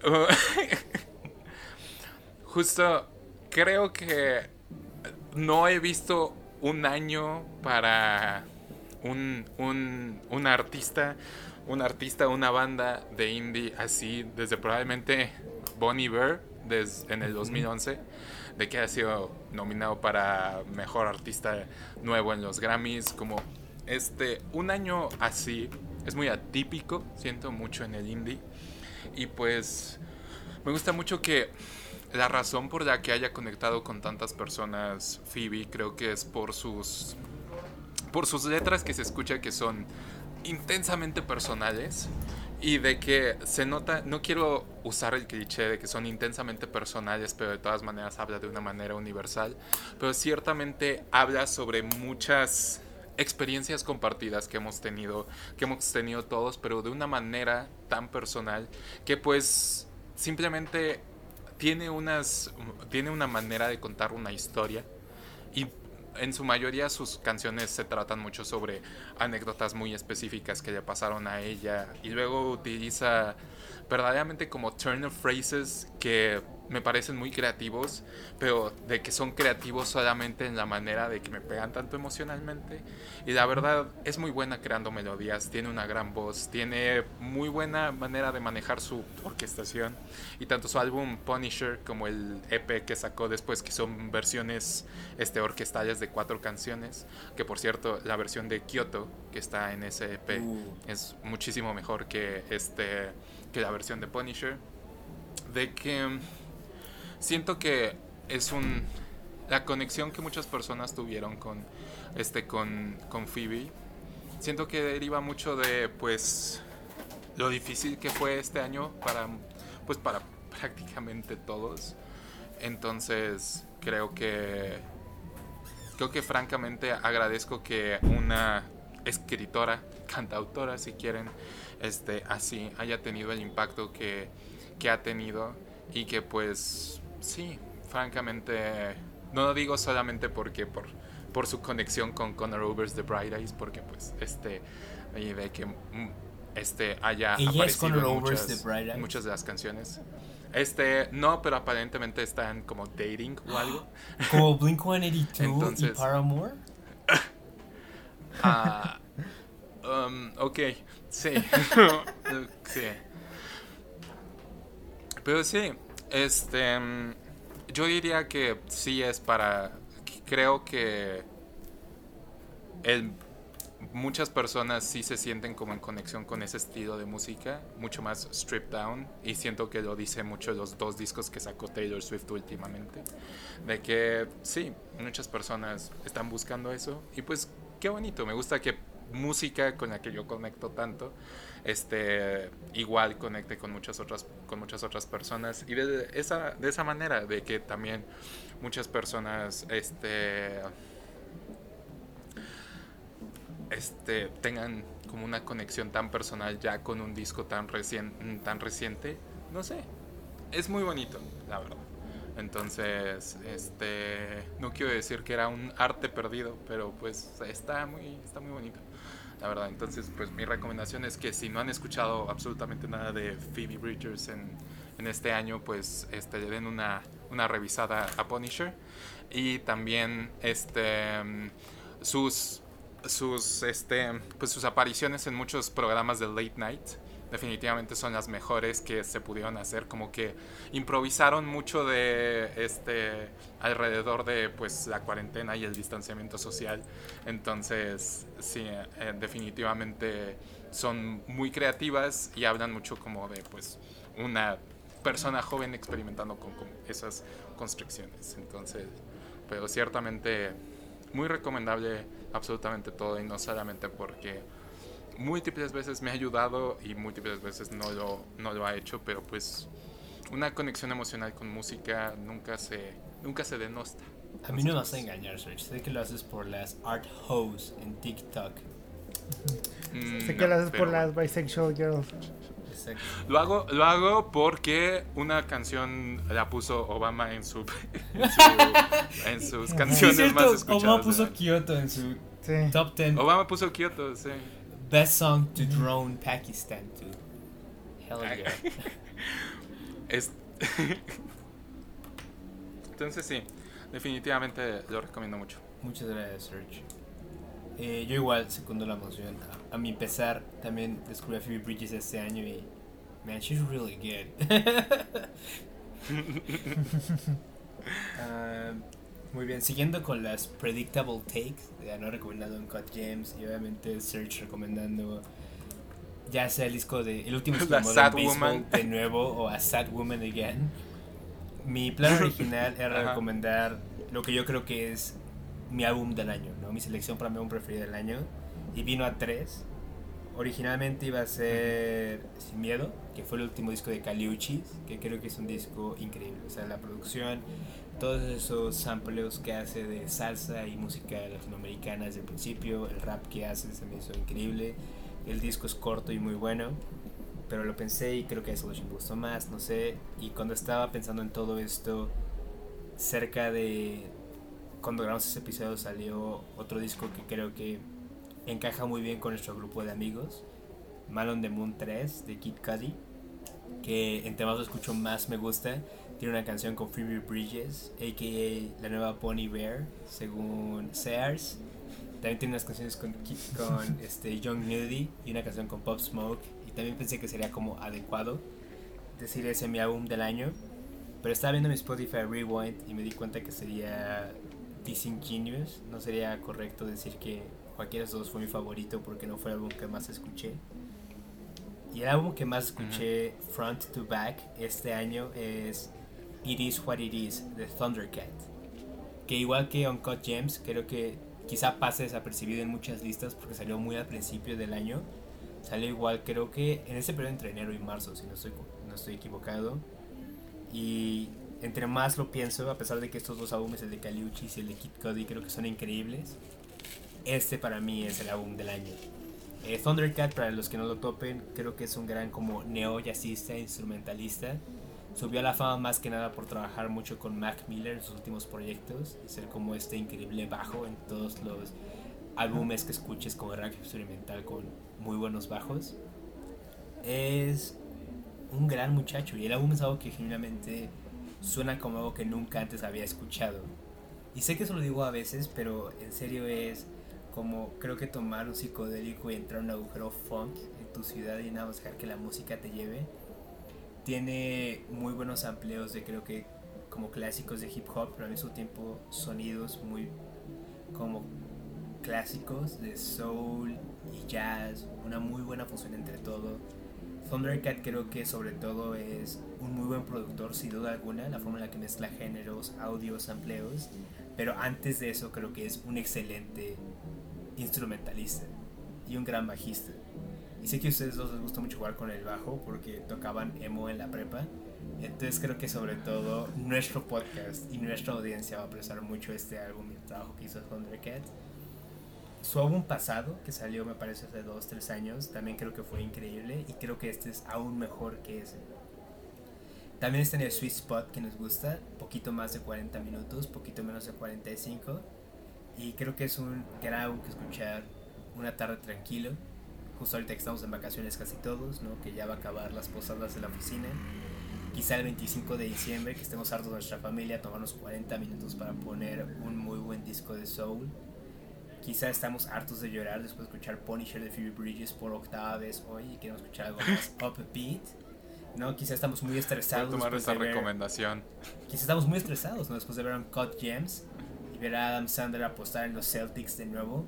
Uh, Justo creo que no he visto un año para un, un, un artista, un artista, una banda de indie así, desde probablemente Bonnie Bear des- en el 2011, de que ha sido nominado para Mejor Artista Nuevo en los Grammys, como este, un año así, es muy atípico, siento mucho en el indie, y pues me gusta mucho que la razón por la que haya conectado con tantas personas Phoebe creo que es por sus por sus letras que se escucha que son intensamente personales y de que se nota, no quiero usar el cliché de que son intensamente personales, pero de todas maneras habla de una manera universal, pero ciertamente habla sobre muchas experiencias compartidas que hemos tenido, que hemos tenido todos, pero de una manera tan personal que pues simplemente tiene unas tiene una manera de contar una historia y en su mayoría sus canciones se tratan mucho sobre anécdotas muy específicas que le pasaron a ella y luego utiliza verdaderamente como turn of phrases que me parecen muy creativos, pero de que son creativos solamente en la manera de que me pegan tanto emocionalmente. Y la verdad es muy buena creando melodías, tiene una gran voz, tiene muy buena manera de manejar su orquestación. Y tanto su álbum Punisher como el EP que sacó después, que son versiones este, orquestales de cuatro canciones, que por cierto la versión de Kyoto que está en ese EP Uh. es muchísimo mejor que, este, que la versión de Punisher. De que siento que es un la conexión que muchas personas tuvieron con este con, con Phoebe siento que deriva mucho de pues lo difícil que fue este año para pues para prácticamente todos. Entonces creo que creo que francamente agradezco que una escritora cantautora si quieren este así haya tenido el impacto que, que ha tenido y que pues sí francamente no lo digo solamente porque por por su conexión con Conor Overs de Bright Eyes porque pues este y de que mm, este haya es aparecido en muchas, de Bright Eyes. muchas de las canciones este no pero aparentemente están como dating o algo Como Blink 182 y Entonces- Paramore. Ah, um, ok, sí. sí. Pero sí, este. Yo diría que sí es para. Creo que. Muchas personas sí se sienten como en conexión con ese estilo de música, mucho más stripped down. Y siento que lo dice mucho los dos discos que sacó Taylor Swift últimamente. De que sí, muchas personas están buscando eso. Y pues qué bonito, me gusta que música con la que yo conecto tanto, este, igual conecte con muchas otras, con muchas otras personas y de esa, de esa manera, de que también muchas personas, este, este, tengan como una conexión tan personal ya con un disco tan recien, tan reciente, no sé, es muy bonito, la verdad. Entonces, este, no quiero decir que era un arte perdido, pero pues está muy, está muy bonito, la verdad. Entonces, pues mi recomendación es que si no han escuchado absolutamente nada de Phoebe Bridgers en, en este año, pues este, le den una, una revisada a Punisher y también este, sus, sus, este, pues sus apariciones en muchos programas de late night definitivamente son las mejores que se pudieron hacer como que improvisaron mucho de este alrededor de pues la cuarentena y el distanciamiento social. Entonces sí eh, definitivamente son muy creativas y hablan mucho como de pues una persona joven experimentando con, con esas constricciones. Entonces pero ciertamente muy recomendable absolutamente todo y no solamente porque múltiples veces me ha ayudado y múltiples veces no lo, no lo ha hecho, pero pues una conexión emocional con música nunca se, nunca se denosta. A mí no me vas a engañar, Serge. Sé que lo haces por las art hoes en TikTok. Mm, Sé no, que lo haces por pero las bisexual girls. Exacto. Lo hago, lo hago porque una canción la puso Obama en, su, en, su- en sus Sí, canciones es más escuchadas. Obama puso. Kyoto en su Sí. top 10 Obama puso Kyoto, sí. Best song to drone Pakistan to. Hell yeah. Es- Entonces sí, definitivamente lo recomiendo mucho. Muchas gracias, Serge. Eh, yo igual secundo la emoción. A, a mi pesar, también descubrí a Phoebe Bridges este año y... Man, she's really good. Ah, muy bien, siguiendo con las predictable takes, ya no recomendado en Cut James y obviamente Serge recomendando ya sea el disco de el último disco de Modern Baseball de nuevo o a Sad Woman Again. Mi plan original era Ajá. recomendar lo que yo creo que es mi álbum del año, ¿no? Mi selección para mi álbum preferido del año. Y vino a tres. Originalmente iba a ser Sin Miedo, que fue el último disco de Caliuchis, que creo que es un disco increíble. O sea, la producción, todos esos sampleos que hace de salsa y música latinoamericana desde el principio, el rap que hace se me hizo increíble. El disco es corto y muy bueno, pero lo pensé y creo que Solution me gustó más, no sé. Y cuando estaba pensando en todo esto, cerca de cuando grabamos ese episodio salió otro disco que creo que encaja muy bien con nuestro grupo de amigos, Man on the Moon 3 de Kid Cudi, que entre más lo escucho más me gusta, tiene una canción con Phoebe Bridges, a.k.a. la nueva Bonnie Bear, según Sears. También tiene unas canciones con, con este, Young Nudie y una canción con Pop Smoke. Y también pensé que sería como adecuado decir ese mi álbum del año. Pero estaba viendo mi Spotify Rewind y me di cuenta que sería disingenuous. No sería correcto decir que cualquiera de esos dos fue mi favorito porque no fue el álbum que más escuché. Y el álbum que más escuché front to back este año es It Is What It Is de Thundercat. Que igual que Uncut Gems, creo que quizá pase desapercibido en muchas listas porque salió muy al principio del año. Salió igual, creo que en ese periodo entre enero y marzo, si no estoy, no estoy equivocado. Y entre más lo pienso, a pesar de que estos dos álbumes, el de Caliuchis y el de Kid Cudi, creo que son increíbles, este para mí es el álbum del año. Eh, Thundercat, para los que no lo topen, creo que es un gran como neo-jazzista, instrumentalista. Subió a la fama más que nada por trabajar mucho con Mac Miller en sus últimos proyectos y ser como este increíble bajo en todos los álbumes que escuches como rock experimental con muy buenos bajos. Es un gran muchacho y el álbum es algo que genuinamente suena como algo que nunca antes había escuchado. Y sé que eso lo digo a veces, pero en serio es como creo que tomar un psicodélico y entrar a un agujero funk en tu ciudad y nada más dejar que la música te lleve. Tiene muy buenos amplios de creo que como clásicos de hip hop, pero al mismo tiempo sonidos muy como clásicos de soul y jazz, una muy buena fusión entre todo. Thundercat creo que sobre todo es un muy buen productor, sin duda alguna, la forma en la que mezcla géneros, audios, amplios, pero antes de eso creo que es un excelente instrumentalista y un gran bajista. Y sé que a ustedes dos les gusta mucho jugar con el bajo porque tocaban emo en la prepa. Entonces creo que sobre todo nuestro podcast y nuestra audiencia va a apreciar mucho este álbum y el trabajo que hizo Thundercat. Su álbum pasado, que salió me parece hace 2, 3 años, también creo que fue increíble y creo que este es aún mejor que ese. También está en el Sweet Spot que nos gusta, poquito más de 40 minutos, poquito menos de 45 y creo que es un gran que escuchar una tarde tranquilo. Justo ahorita que estamos en vacaciones casi todos, ¿no? Que ya va a acabar las posadas de la oficina. Quizá el 25 de diciembre, que estemos hartos de nuestra familia, tomarnos 40 minutos para poner un muy buen disco de soul. Quizá estamos hartos de llorar después de escuchar Punisher de Phoebe Bridges por octava vez hoy y queremos escuchar algo más upbeat. ¿no? Quizá estamos muy estresados. tomar esa recomendación. quizá estamos muy estresados, ¿no? Después de ver Cut Gems ver a Adam Sandler apostar en los Celtics de nuevo.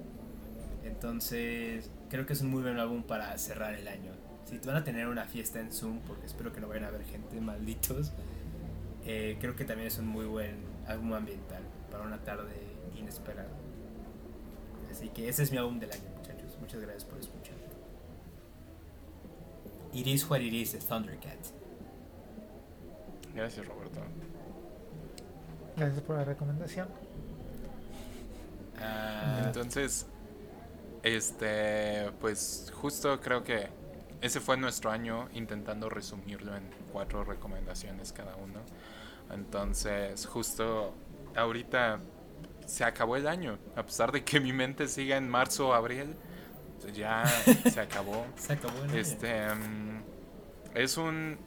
Entonces, creo que es un muy buen álbum para cerrar el año. Si te van a tener una fiesta en Zoom, porque espero que no vayan a ver gente, malditos, eh, creo que también es un muy buen álbum ambiental para una tarde inesperada. Así que ese es mi álbum del año, muchachos. Muchas gracias por escuchar. It is what it is de Thundercat. Gracias, Roberto. Gracias por la recomendación. Ah. Entonces, este, pues justo creo que ese fue nuestro año intentando resumirlo en cuatro recomendaciones cada uno. Entonces, justo ahorita se acabó el año. A pesar de que mi mente siga en marzo o abril, ya se acabó. se acabó Este, mm, es un,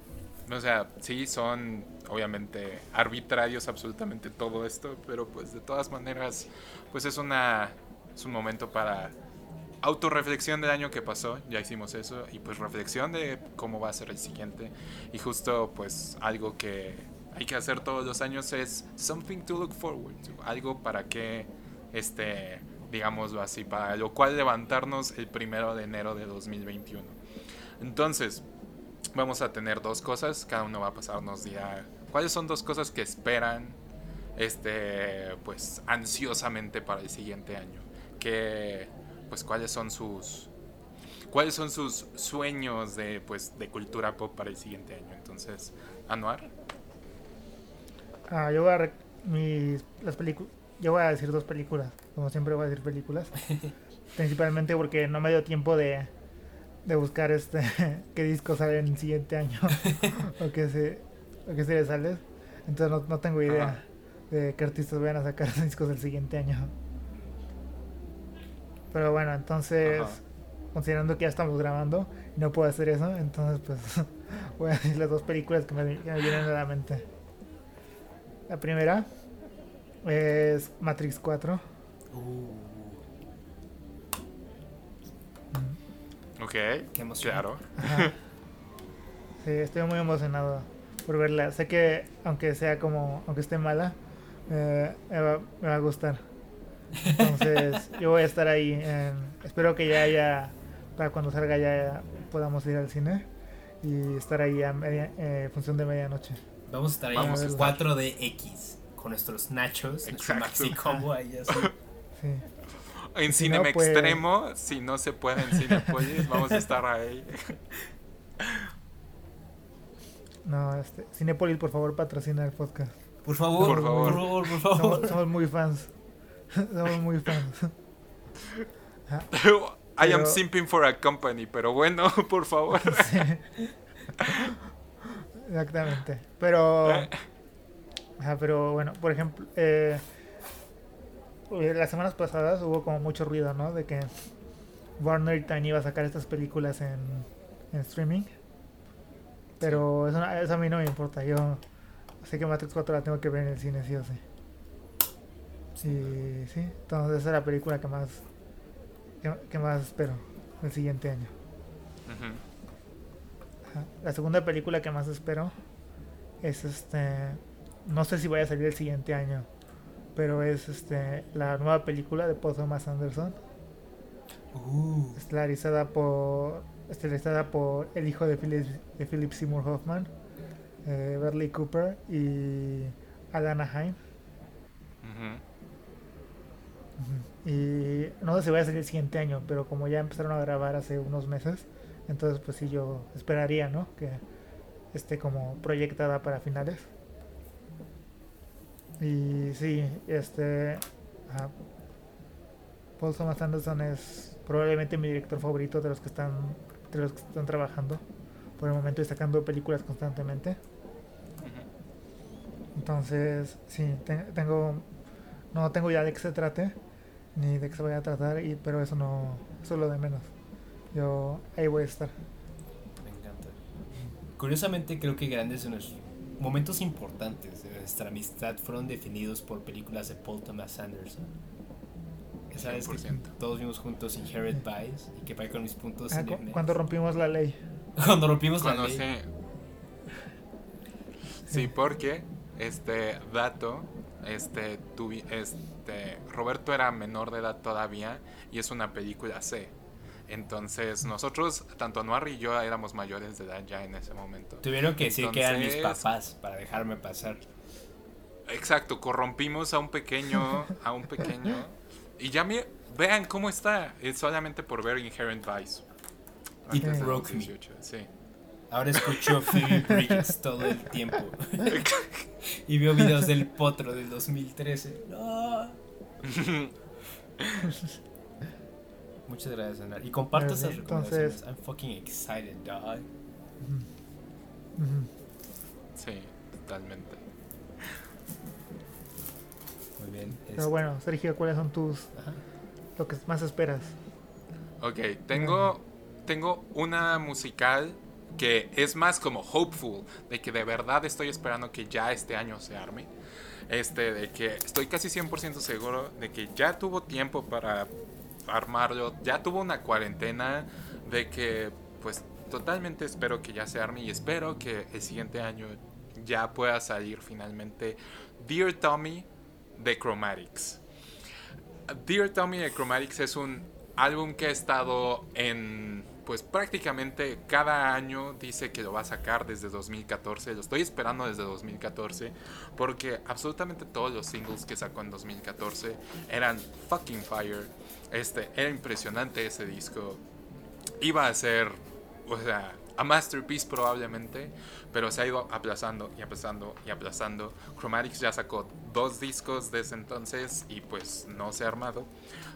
o sea, sí son obviamente arbitrarios absolutamente todo esto, pero pues de todas maneras, pues es una es un momento para autorreflexión del año que pasó, ya hicimos eso, y pues reflexión de cómo va a ser el siguiente. Y justo pues algo que hay que hacer todos los años es something to look forward to, algo para que, este, digámoslo así, para lo cual levantarnos el primero de enero de 2021. Entonces, vamos a tener dos cosas, cada uno va a pasarnos día. ¿Cuáles son dos cosas que esperan este pues ansiosamente para el siguiente año? Que pues cuáles son sus cuáles son sus sueños de pues de cultura pop para el siguiente año. Entonces, Anuar. Ah, yo voy a mis las películas yo voy a decir dos películas, como siempre voy a decir películas. Principalmente porque no me dio tiempo de de buscar este qué disco sale en el siguiente año o qué se o qué serie sale entonces no, no tengo idea de qué artistas vayan a sacar discos del siguiente año pero bueno entonces considerando que ya estamos grabando y no puedo hacer eso entonces pues voy a decir las dos películas que me, vienen a la mente La primera es Matrix 4. Ok, Qué emoción. claro. Ajá. Sí, estoy muy emocionado por verla. Sé que aunque sea como, aunque esté mala, eh, me, va, me va a gustar. Entonces, yo voy a estar ahí. en- espero que ya haya, para cuando salga ya podamos ir al cine y estar ahí a media, eh, función de medianoche. Vamos a estar ahí Vamos a en estar. 4DX con nuestros nachos, nuestro maxi combo ahí así. Sí. En Si Cinema no, pues- Extremo, si no se puede en Cinepolis, vamos a estar ahí. No, este, Cinepolis, por favor, patrocina el podcast. Por favor, Por por favor. favor, por favor. Somos, somos muy fans. somos muy fans. I am simping for a company, pero bueno, por favor. Sí. Exactamente. Pero. Ajá, pero bueno, por ejemplo, eh, eh, las semanas pasadas hubo como mucho ruido, ¿no? De que Warner también iba a sacar estas películas en, en streaming. Pero eso, eso a mí no me importa. Yo sé que Matrix 4 la tengo que ver en el cine, sí o sí. Y sí, entonces esa es la película que más que, que más espero el siguiente año. Ajá. La segunda película que más espero es este. No sé si vaya a salir el siguiente año, pero es este la nueva película de Paul Thomas Anderson, Uh, estelarizada por estelarizada por el hijo de Philip, de Philip Seymour Hoffman, eh, Bradley Cooper y Alana Haim. Y no sé si vaya a salir el siguiente año, pero como ya empezaron a grabar hace unos meses, entonces pues sí yo esperaría, ¿no? Que esté como proyectada para finales. Y sí, este ajá, Paul Thomas Anderson es probablemente mi director favorito de los que están de los que están trabajando por el momento y sacando películas constantemente. Entonces, sí, te- tengo. No tengo ya de qué se trate, ni de qué se vaya a tratar, y, pero eso no. Eso es lo de menos. Yo ahí voy a estar. me encanta. Curiosamente, creo que grandes de los momentos importantes de nuestra amistad fueron definidos por películas de Paul Thomas Anderson. Esa vez que 100%. todos vimos juntos Inherent Vice y que para con mis puntos Ah, cu- cuando rompimos la ley. cuando rompimos la ley. sí. Sí, porque este dato, este, tuvi- este, Roberto era menor de edad todavía y es una película C. Entonces nosotros, tanto Anuar y yo éramos mayores de edad ya en ese momento. Tuvieron que decir que eran mis papás para dejarme pasar. Exacto, corrompimos a un pequeño, a un pequeño. Y ya me, vean cómo está, es solamente por ver Inherent Vice. It broke me. 18, sí. Ahora escucho Phoebe Bridges todo el tiempo. y veo videos del potro del 2013. No. Muchas gracias. Y comparto esas bien, recomendaciones. entonces- I'm fucking excited, dog. Sí, totalmente. Muy bien. Pero bueno, Sergio, ¿cuáles son tus. Ajá. lo que más esperas? Ok, tengo, tengo una musical que es más como hopeful, de que de verdad estoy esperando que ya este año se arme. Este, de que estoy casi 100% seguro de que ya tuvo tiempo para armarlo, ya tuvo una cuarentena, de que pues totalmente espero que ya se arme y espero que el siguiente año ya pueda salir finalmente Dear Tommy de Chromatics. Dear Tommy de Chromatics es un álbum que ha estado en, pues prácticamente cada año dice que lo va a sacar desde 2014. Lo estoy esperando desde 2014 porque absolutamente todos los singles que sacó en 2014 eran fucking fire. Este, era impresionante ese disco. Iba a ser, o sea, a masterpiece probablemente, pero se ha ido aplazando y aplazando y aplazando. Chromatics ya sacó dos discos desde entonces y pues no se ha armado.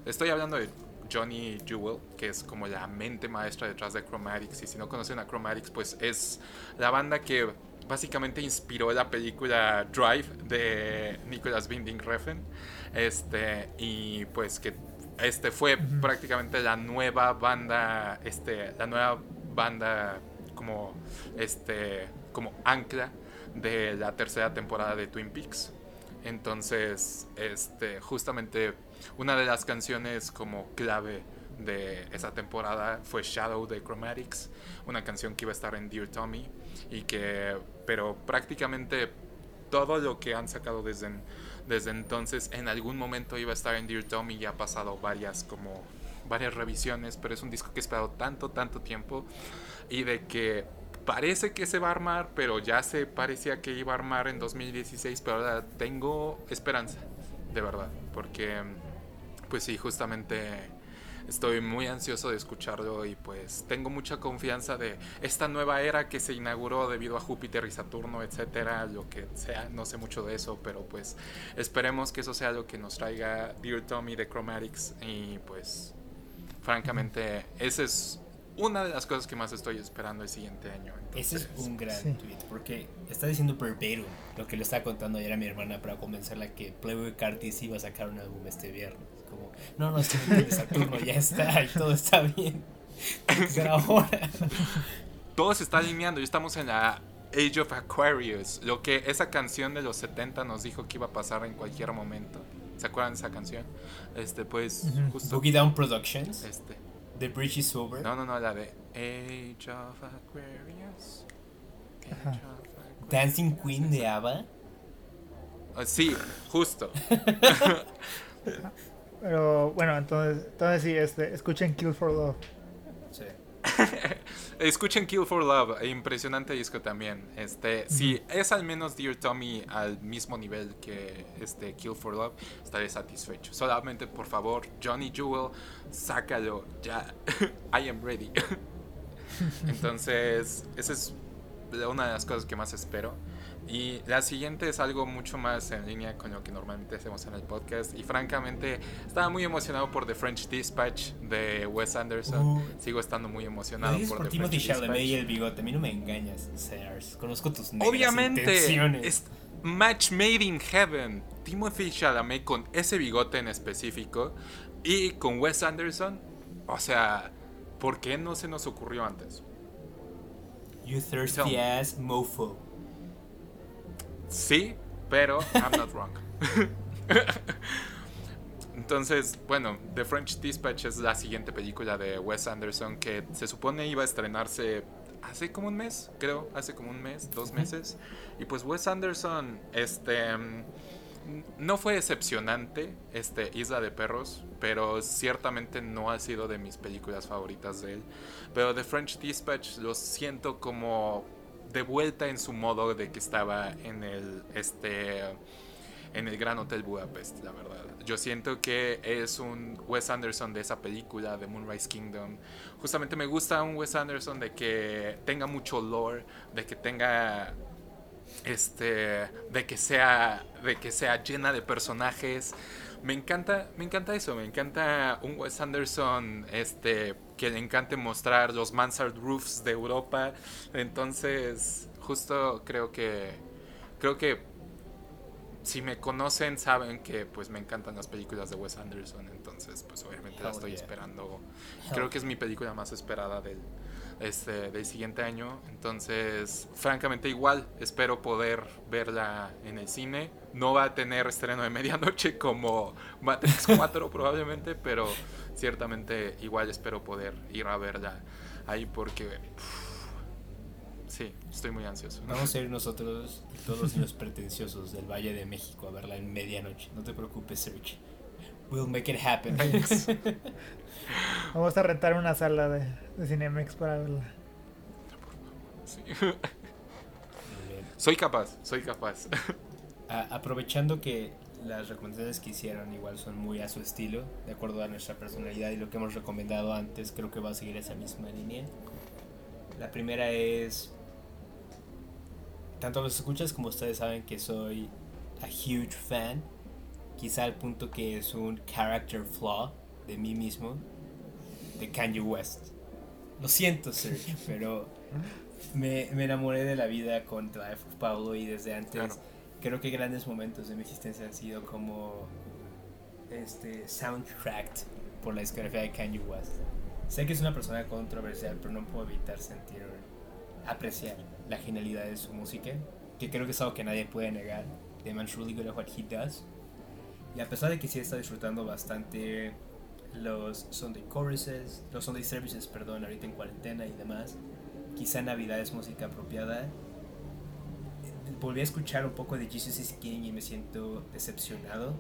Estoy hablando de Johnny Jewel, que es como la mente maestra detrás de Chromatics. Y si no conocen a Chromatics, pues es la banda que básicamente inspiró la película Drive de Nicholas Winding Refn. Este, y pues que este fue prácticamente la nueva banda, este, la nueva banda como este como ancla de la tercera temporada de Twin Peaks. Entonces, este, justamente una de las canciones como clave de esa temporada fue Shadow de Chromatics, una canción que iba a estar en Dear Tommy y que, pero prácticamente todo lo que han sacado desde, desde entonces en algún momento iba a estar en Dear Tommy y ha pasado varias como varias revisiones, pero es un disco que he esperado tanto, tanto tiempo y de que parece que se va a armar, pero ya se parecía que iba a armar en 2016, pero ahora tengo esperanza, de verdad, porque pues sí, justamente estoy muy ansioso de escucharlo y pues tengo mucha confianza de esta nueva era que se inauguró debido a Júpiter y Saturno, etcétera, lo que sea, no sé mucho de eso, pero pues esperemos que eso sea lo que nos traiga Dear Tommy de Chromatics y pues francamente esa es una de las cosas que más estoy esperando el siguiente año. Ese es un gran tweet, porque está diciendo verbatim lo que le estaba contando ayer a mi hermana para convencerla que Playboy Cartis iba a sacar un álbum este viernes. No, no, es que Saturno ya está y todo está bien. ahora. Todo se está alineando y estamos en la Age of Aquarius, lo que esa canción de los 70 nos dijo que iba a pasar en cualquier momento. ¿Se acuerdan de esa canción? Este, pues, justo. Boogie Down Productions. Este. The Bridge is Over. No, no, no, la de Age of Aquarius. Dancing Queen de ABBA. Ah, sí, justo. Pero bueno, entonces, entonces sí, este, escuchen Kill for Love. Sí. Escuchen Kill for Love, impresionante disco también. Este, si es al menos Dear Tommy al mismo nivel que este Kill for Love, estaré satisfecho. Solamente por favor, Johnny Jewel, sácalo ya. I am ready. Entonces, esa es una de las cosas que más espero. Y la siguiente es algo mucho más en línea con lo que normalmente hacemos en el podcast. Y francamente, estaba muy emocionado por The French Dispatch de Wes Anderson. Uh. Sigo estando muy emocionado por, por, The Timothy Chalamet y el bigote. A mí no me engañas, Sears. Conozco tus Obviamente, es match made in heaven. Timothy Chalamet con ese bigote en específico y con Wes Anderson. O sea, ¿por qué no se nos ocurrió antes? You thirsty ass mofo. Sí, pero I'm not wrong. Entonces, bueno, The French Dispatch es la siguiente película de Wes Anderson que se supone iba a estrenarse hace como un mes, creo, hace como un mes, dos meses. Y pues Wes Anderson, este, no fue decepcionante, este, Isla de Perros, pero ciertamente no ha sido de mis películas favoritas de él. Pero The French Dispatch lo siento como de vuelta en su modo de que estaba en el este en el Gran Hotel Budapest, la verdad. Yo siento que es un Wes Anderson de esa película, de Moonrise Kingdom. Justamente me gusta un Wes Anderson de que tenga mucho lore, de que tenga este de que sea de que sea llena de personajes me encanta, me encanta eso, me encanta un Wes Anderson este, que le encante mostrar los mansard roofs de Europa. Entonces, justo creo que, creo que si me conocen saben que pues me encantan las películas de Wes Anderson. Entonces, pues obviamente la estoy esperando. Creo que es mi película más esperada del, este, del siguiente año. Entonces, francamente igual, espero poder verla en el cine. No va a tener estreno de medianoche como Matrix 4 probablemente, pero ciertamente igual espero poder ir a verla ahí porque... sí, estoy muy ansioso. Vamos a ir nosotros, todos los pretenciosos del Valle de México, a verla en medianoche. No te preocupes, Serge. We'll make it happen. Vamos a rentar una sala de, de Cinemex para verla. Soy capaz, soy capaz. aprovechando que las recomendaciones que hicieron igual son muy a su estilo, de acuerdo a nuestra personalidad y lo que hemos recomendado antes, creo que va a seguir esa misma línea. La primera es, tanto los escuchas como ustedes saben que soy a huge fan, quizá al punto que es un character flaw de mí mismo, de Kanye West. Lo siento, Sergio, pero me, me, enamoré de la vida con Drive of Pablo y desde antes creo que grandes momentos de mi existencia han sido como este soundtrack por la discografía de Kanye West. Sé que es una persona controversial, pero no puedo evitar sentir, apreciar la genialidad de su música, que creo que es algo que nadie puede negar. The man's really good at what he does. Y a pesar de que sí está disfrutando bastante los Sunday choruses, los Sunday services, perdón, ahorita en cuarentena y demás, quizá Navidad es música apropiada. Volví a escuchar un poco de Jesus is King y me siento decepcionado.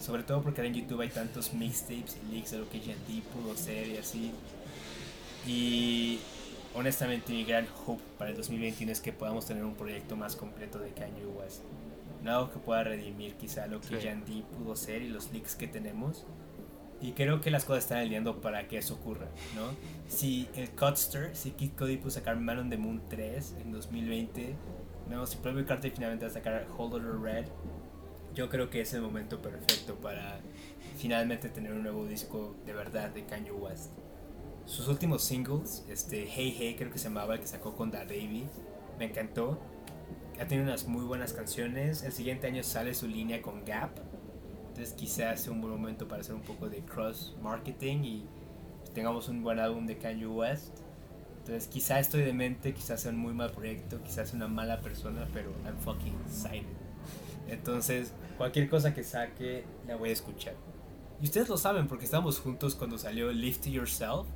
Sobre todo porque en YouTube hay tantos mixtapes y leaks de lo que J.D. pudo ser y así. Y honestamente mi gran hope para el 2021 es que podamos tener un proyecto más completo de Kanye West. Algo que pueda redimir quizá lo que Sí. J.D. pudo ser y los leaks que tenemos. Y creo que las cosas están alineando para que eso ocurra, ¿no? Si el Codster, si Kid Cody pudo sacar Man on the Moon 3 en 2020, no, si Playboy Carter finalmente va a sacar Hold It Red, yo creo que es el momento perfecto para finalmente tener un nuevo disco de verdad de Kanye West. Sus últimos singles, este Hey Hey creo que se llamaba, el que sacó con Da Baby, me encantó. Ha tenido unas muy buenas canciones. El siguiente año sale su línea con Gap. Entonces quizás sea un buen momento para hacer un poco de cross marketing y tengamos un buen álbum de Kanye West. Entonces quizás estoy demente, quizás sea un muy mal proyecto, quizás una mala persona, pero I'm fucking excited. Entonces cualquier cosa que saque la voy a escuchar. Y ustedes lo saben porque estábamos juntos cuando salió Live to Yourself.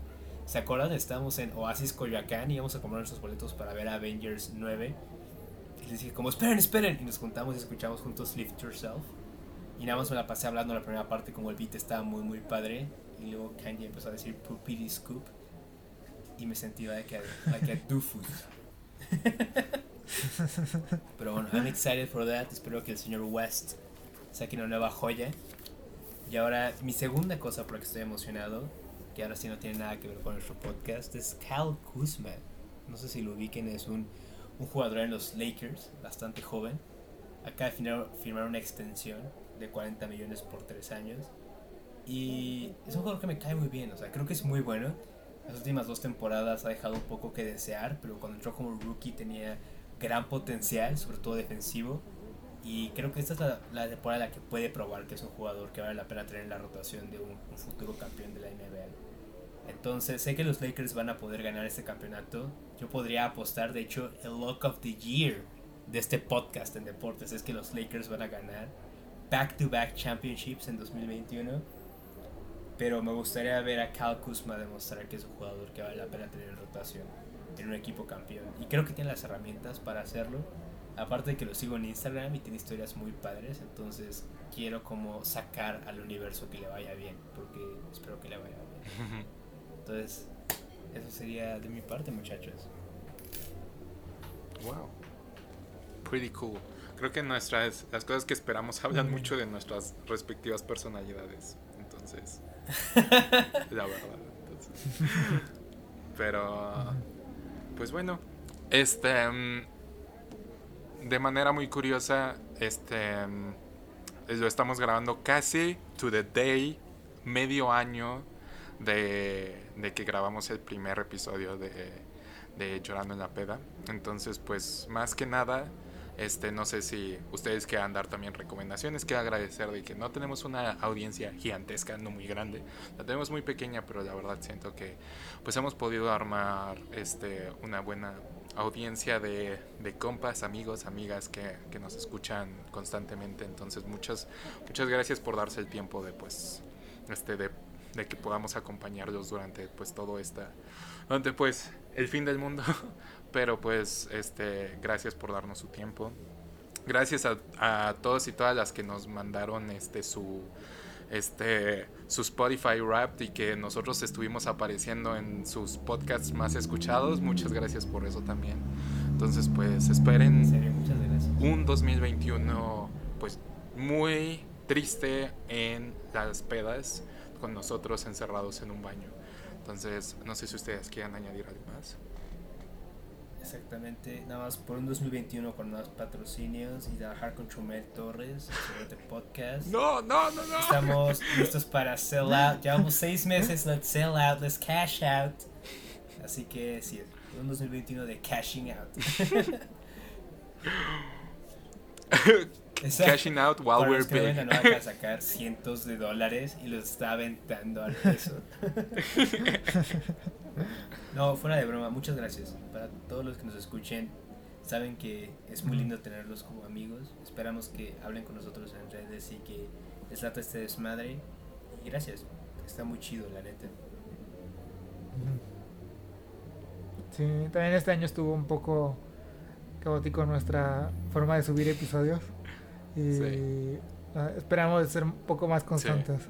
¿Se acuerdan? Estábamos en Oasis Coyoacán y íbamos a comprar nuestros boletos para ver Avengers 9. Les dije como, esperen, esperen. Y nos juntamos y escuchamos juntos Live to Yourself. Y nada más me la pasé hablando la primera parte como el beat estaba muy muy padre. Y luego Kanye empezó a decir Poopity Scoop. Y me sentí like a, like a doofus. Pero bueno, I'm excited for that. Espero que el señor West saque una nueva joya. Y ahora, mi segunda cosa por la que estoy emocionado, que ahora sí no tiene nada que ver con nuestro podcast, es Cal Kuzma. No sé si lo ubiquen, es un, un jugador en los Lakers, bastante joven. Acaba de firmar, una extensión de 40 millones por 3 años. Y es un jugador que me cae muy bien, o sea, creo que es muy bueno. Las últimas dos temporadas ha dejado un poco que desear, pero cuando entró como rookie tenía gran potencial, sobre todo defensivo. Y creo que esta es la, la temporada en la que puede probar que es un jugador que vale la pena tener en la rotación de un, un futuro campeón de la NBA. Entonces, sé que los Lakers van a poder ganar este campeonato. Yo podría apostar, de hecho, el Lock of the Year de este podcast en deportes es que los Lakers van a ganar back-to-back championships en 2021. Pero me gustaría ver a Cal Kuzma demostrar que es un jugador que vale la pena tener en rotación en un equipo campeón. Y creo que tiene las herramientas para hacerlo. Aparte de que lo sigo en Instagram y tiene historias muy padres, entonces quiero como sacar al universo que le vaya bien, porque espero que le vaya bien. Entonces, eso sería de mi parte, muchachos. Wow. Pretty cool. Creo que nuestras las cosas que esperamos hablan mucho de nuestras respectivas personalidades. Entonces, la verdad. entonces. Pero pues bueno, este mm, de manera muy curiosa, este mm, lo estamos grabando casi to the day, medio año de, de que grabamos el primer episodio de, de Llorando en la Peda. Entonces, pues más que nada, este, no sé si ustedes quieran dar también recomendaciones. Quiero agradecer de que no tenemos una audiencia gigantesca, no muy grande. La tenemos muy pequeña, pero la verdad siento que pues hemos podido armar este, una buena audiencia de, de compas, amigos, amigas que, que nos escuchan constantemente. Entonces muchas, muchas gracias por darse el tiempo de pues este de, de que podamos acompañarlos durante pues todo esta durante pues el fin del mundo. Pero pues este gracias por darnos su tiempo. Gracias a, a todos y todas las que nos mandaron este su este su Spotify Wrapped y que nosotros estuvimos apareciendo en sus podcasts más escuchados. Muchas gracias por eso también. Entonces pues esperen serio, un 2021 pues muy triste en las pedas con nosotros encerrados en un baño. Entonces, no sé si ustedes quieran añadir algo más. Exactamente, nada más por un 2021 con más patrocinios y trabajar con Chumel Torres sobre este podcast. No, no, no, no. Estamos listos para sell out. Llevamos seis meses, let's sell out, let's cash out. Así que sí, un 2021 de cashing out. Exacto. Cashing out while Para we're los que no big. acaba de sacar cientos de dólares y los está aventando al peso. No, fuera de broma, muchas gracias. Para todos los que nos escuchen, Saben que es muy lindo tenerlos como amigos. Esperamos que hablen con nosotros en redes y que les lata este desmadre. Y gracias. Está muy chido, la neta. Sí, también este año estuvo un poco caótico nuestra forma de subir episodios. Y Sí. ah, esperamos ser un poco más constantes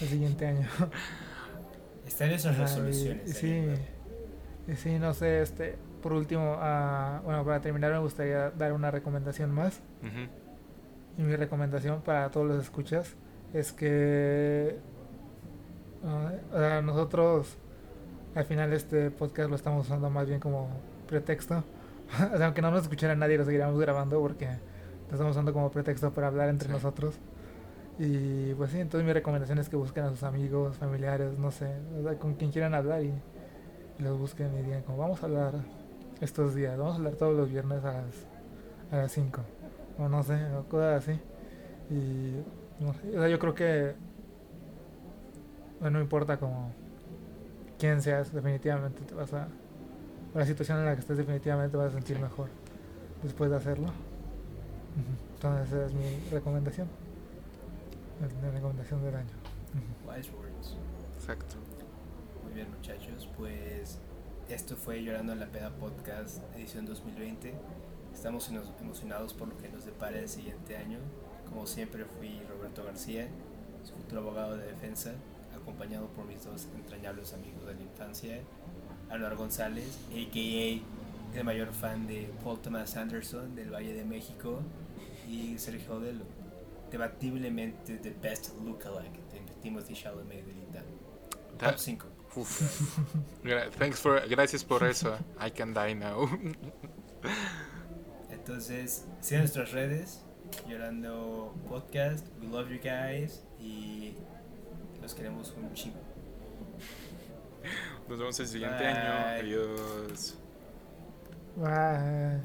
el siguiente año. Están esas resoluciones. sí, sí, no sé, este, por último, ah, bueno, para terminar me gustaría dar una recomendación más. Ujú. Y mi recomendación para todos los escuchas es que o sea, nosotros al final este podcast lo estamos usando más bien como pretexto. o sea, aunque no nos escuchara nadie, lo seguiríamos grabando porque estamos usando como pretexto para hablar entre Sí. nosotros. Y pues sí, entonces mi recomendación es que busquen a sus amigos, familiares, no sé, o sea, con quien quieran hablar y, y los busquen y digan como vamos a hablar estos días, vamos a hablar todos los viernes a las, a las 5 o no sé, o cosas así. Y no sé, o sea, yo creo que bueno, no importa como quién seas, definitivamente te vas a la situación en la que estés definitivamente te vas a sentir mejor después de hacerlo. Entonces esa es mi recomendación. La recomendación del año. Wise words. Exacto. Muy bien, muchachos. Pues esto fue Llorando en la Peda Podcast, edición 2020. Estamos emocionados por lo que nos depara el siguiente año. Como siempre, fui Roberto García, su futuro abogado de defensa, acompañado por mis dos entrañables amigos de la infancia, Anuar González, a.k.a. el mayor fan de Paul Thomas Anderson del Valle de México, y Sergio Odelo, debatiblemente the best lookalike de Timothy Chalamet de Linda. Top 5. Uf. Gra- Thanks for, gracias por eso. I can die now. Entonces, sigan nuestras redes, Llorando Podcast, we love you guys y los queremos un chingo. Nos vemos el siguiente Bye. año. Adiós. Bye.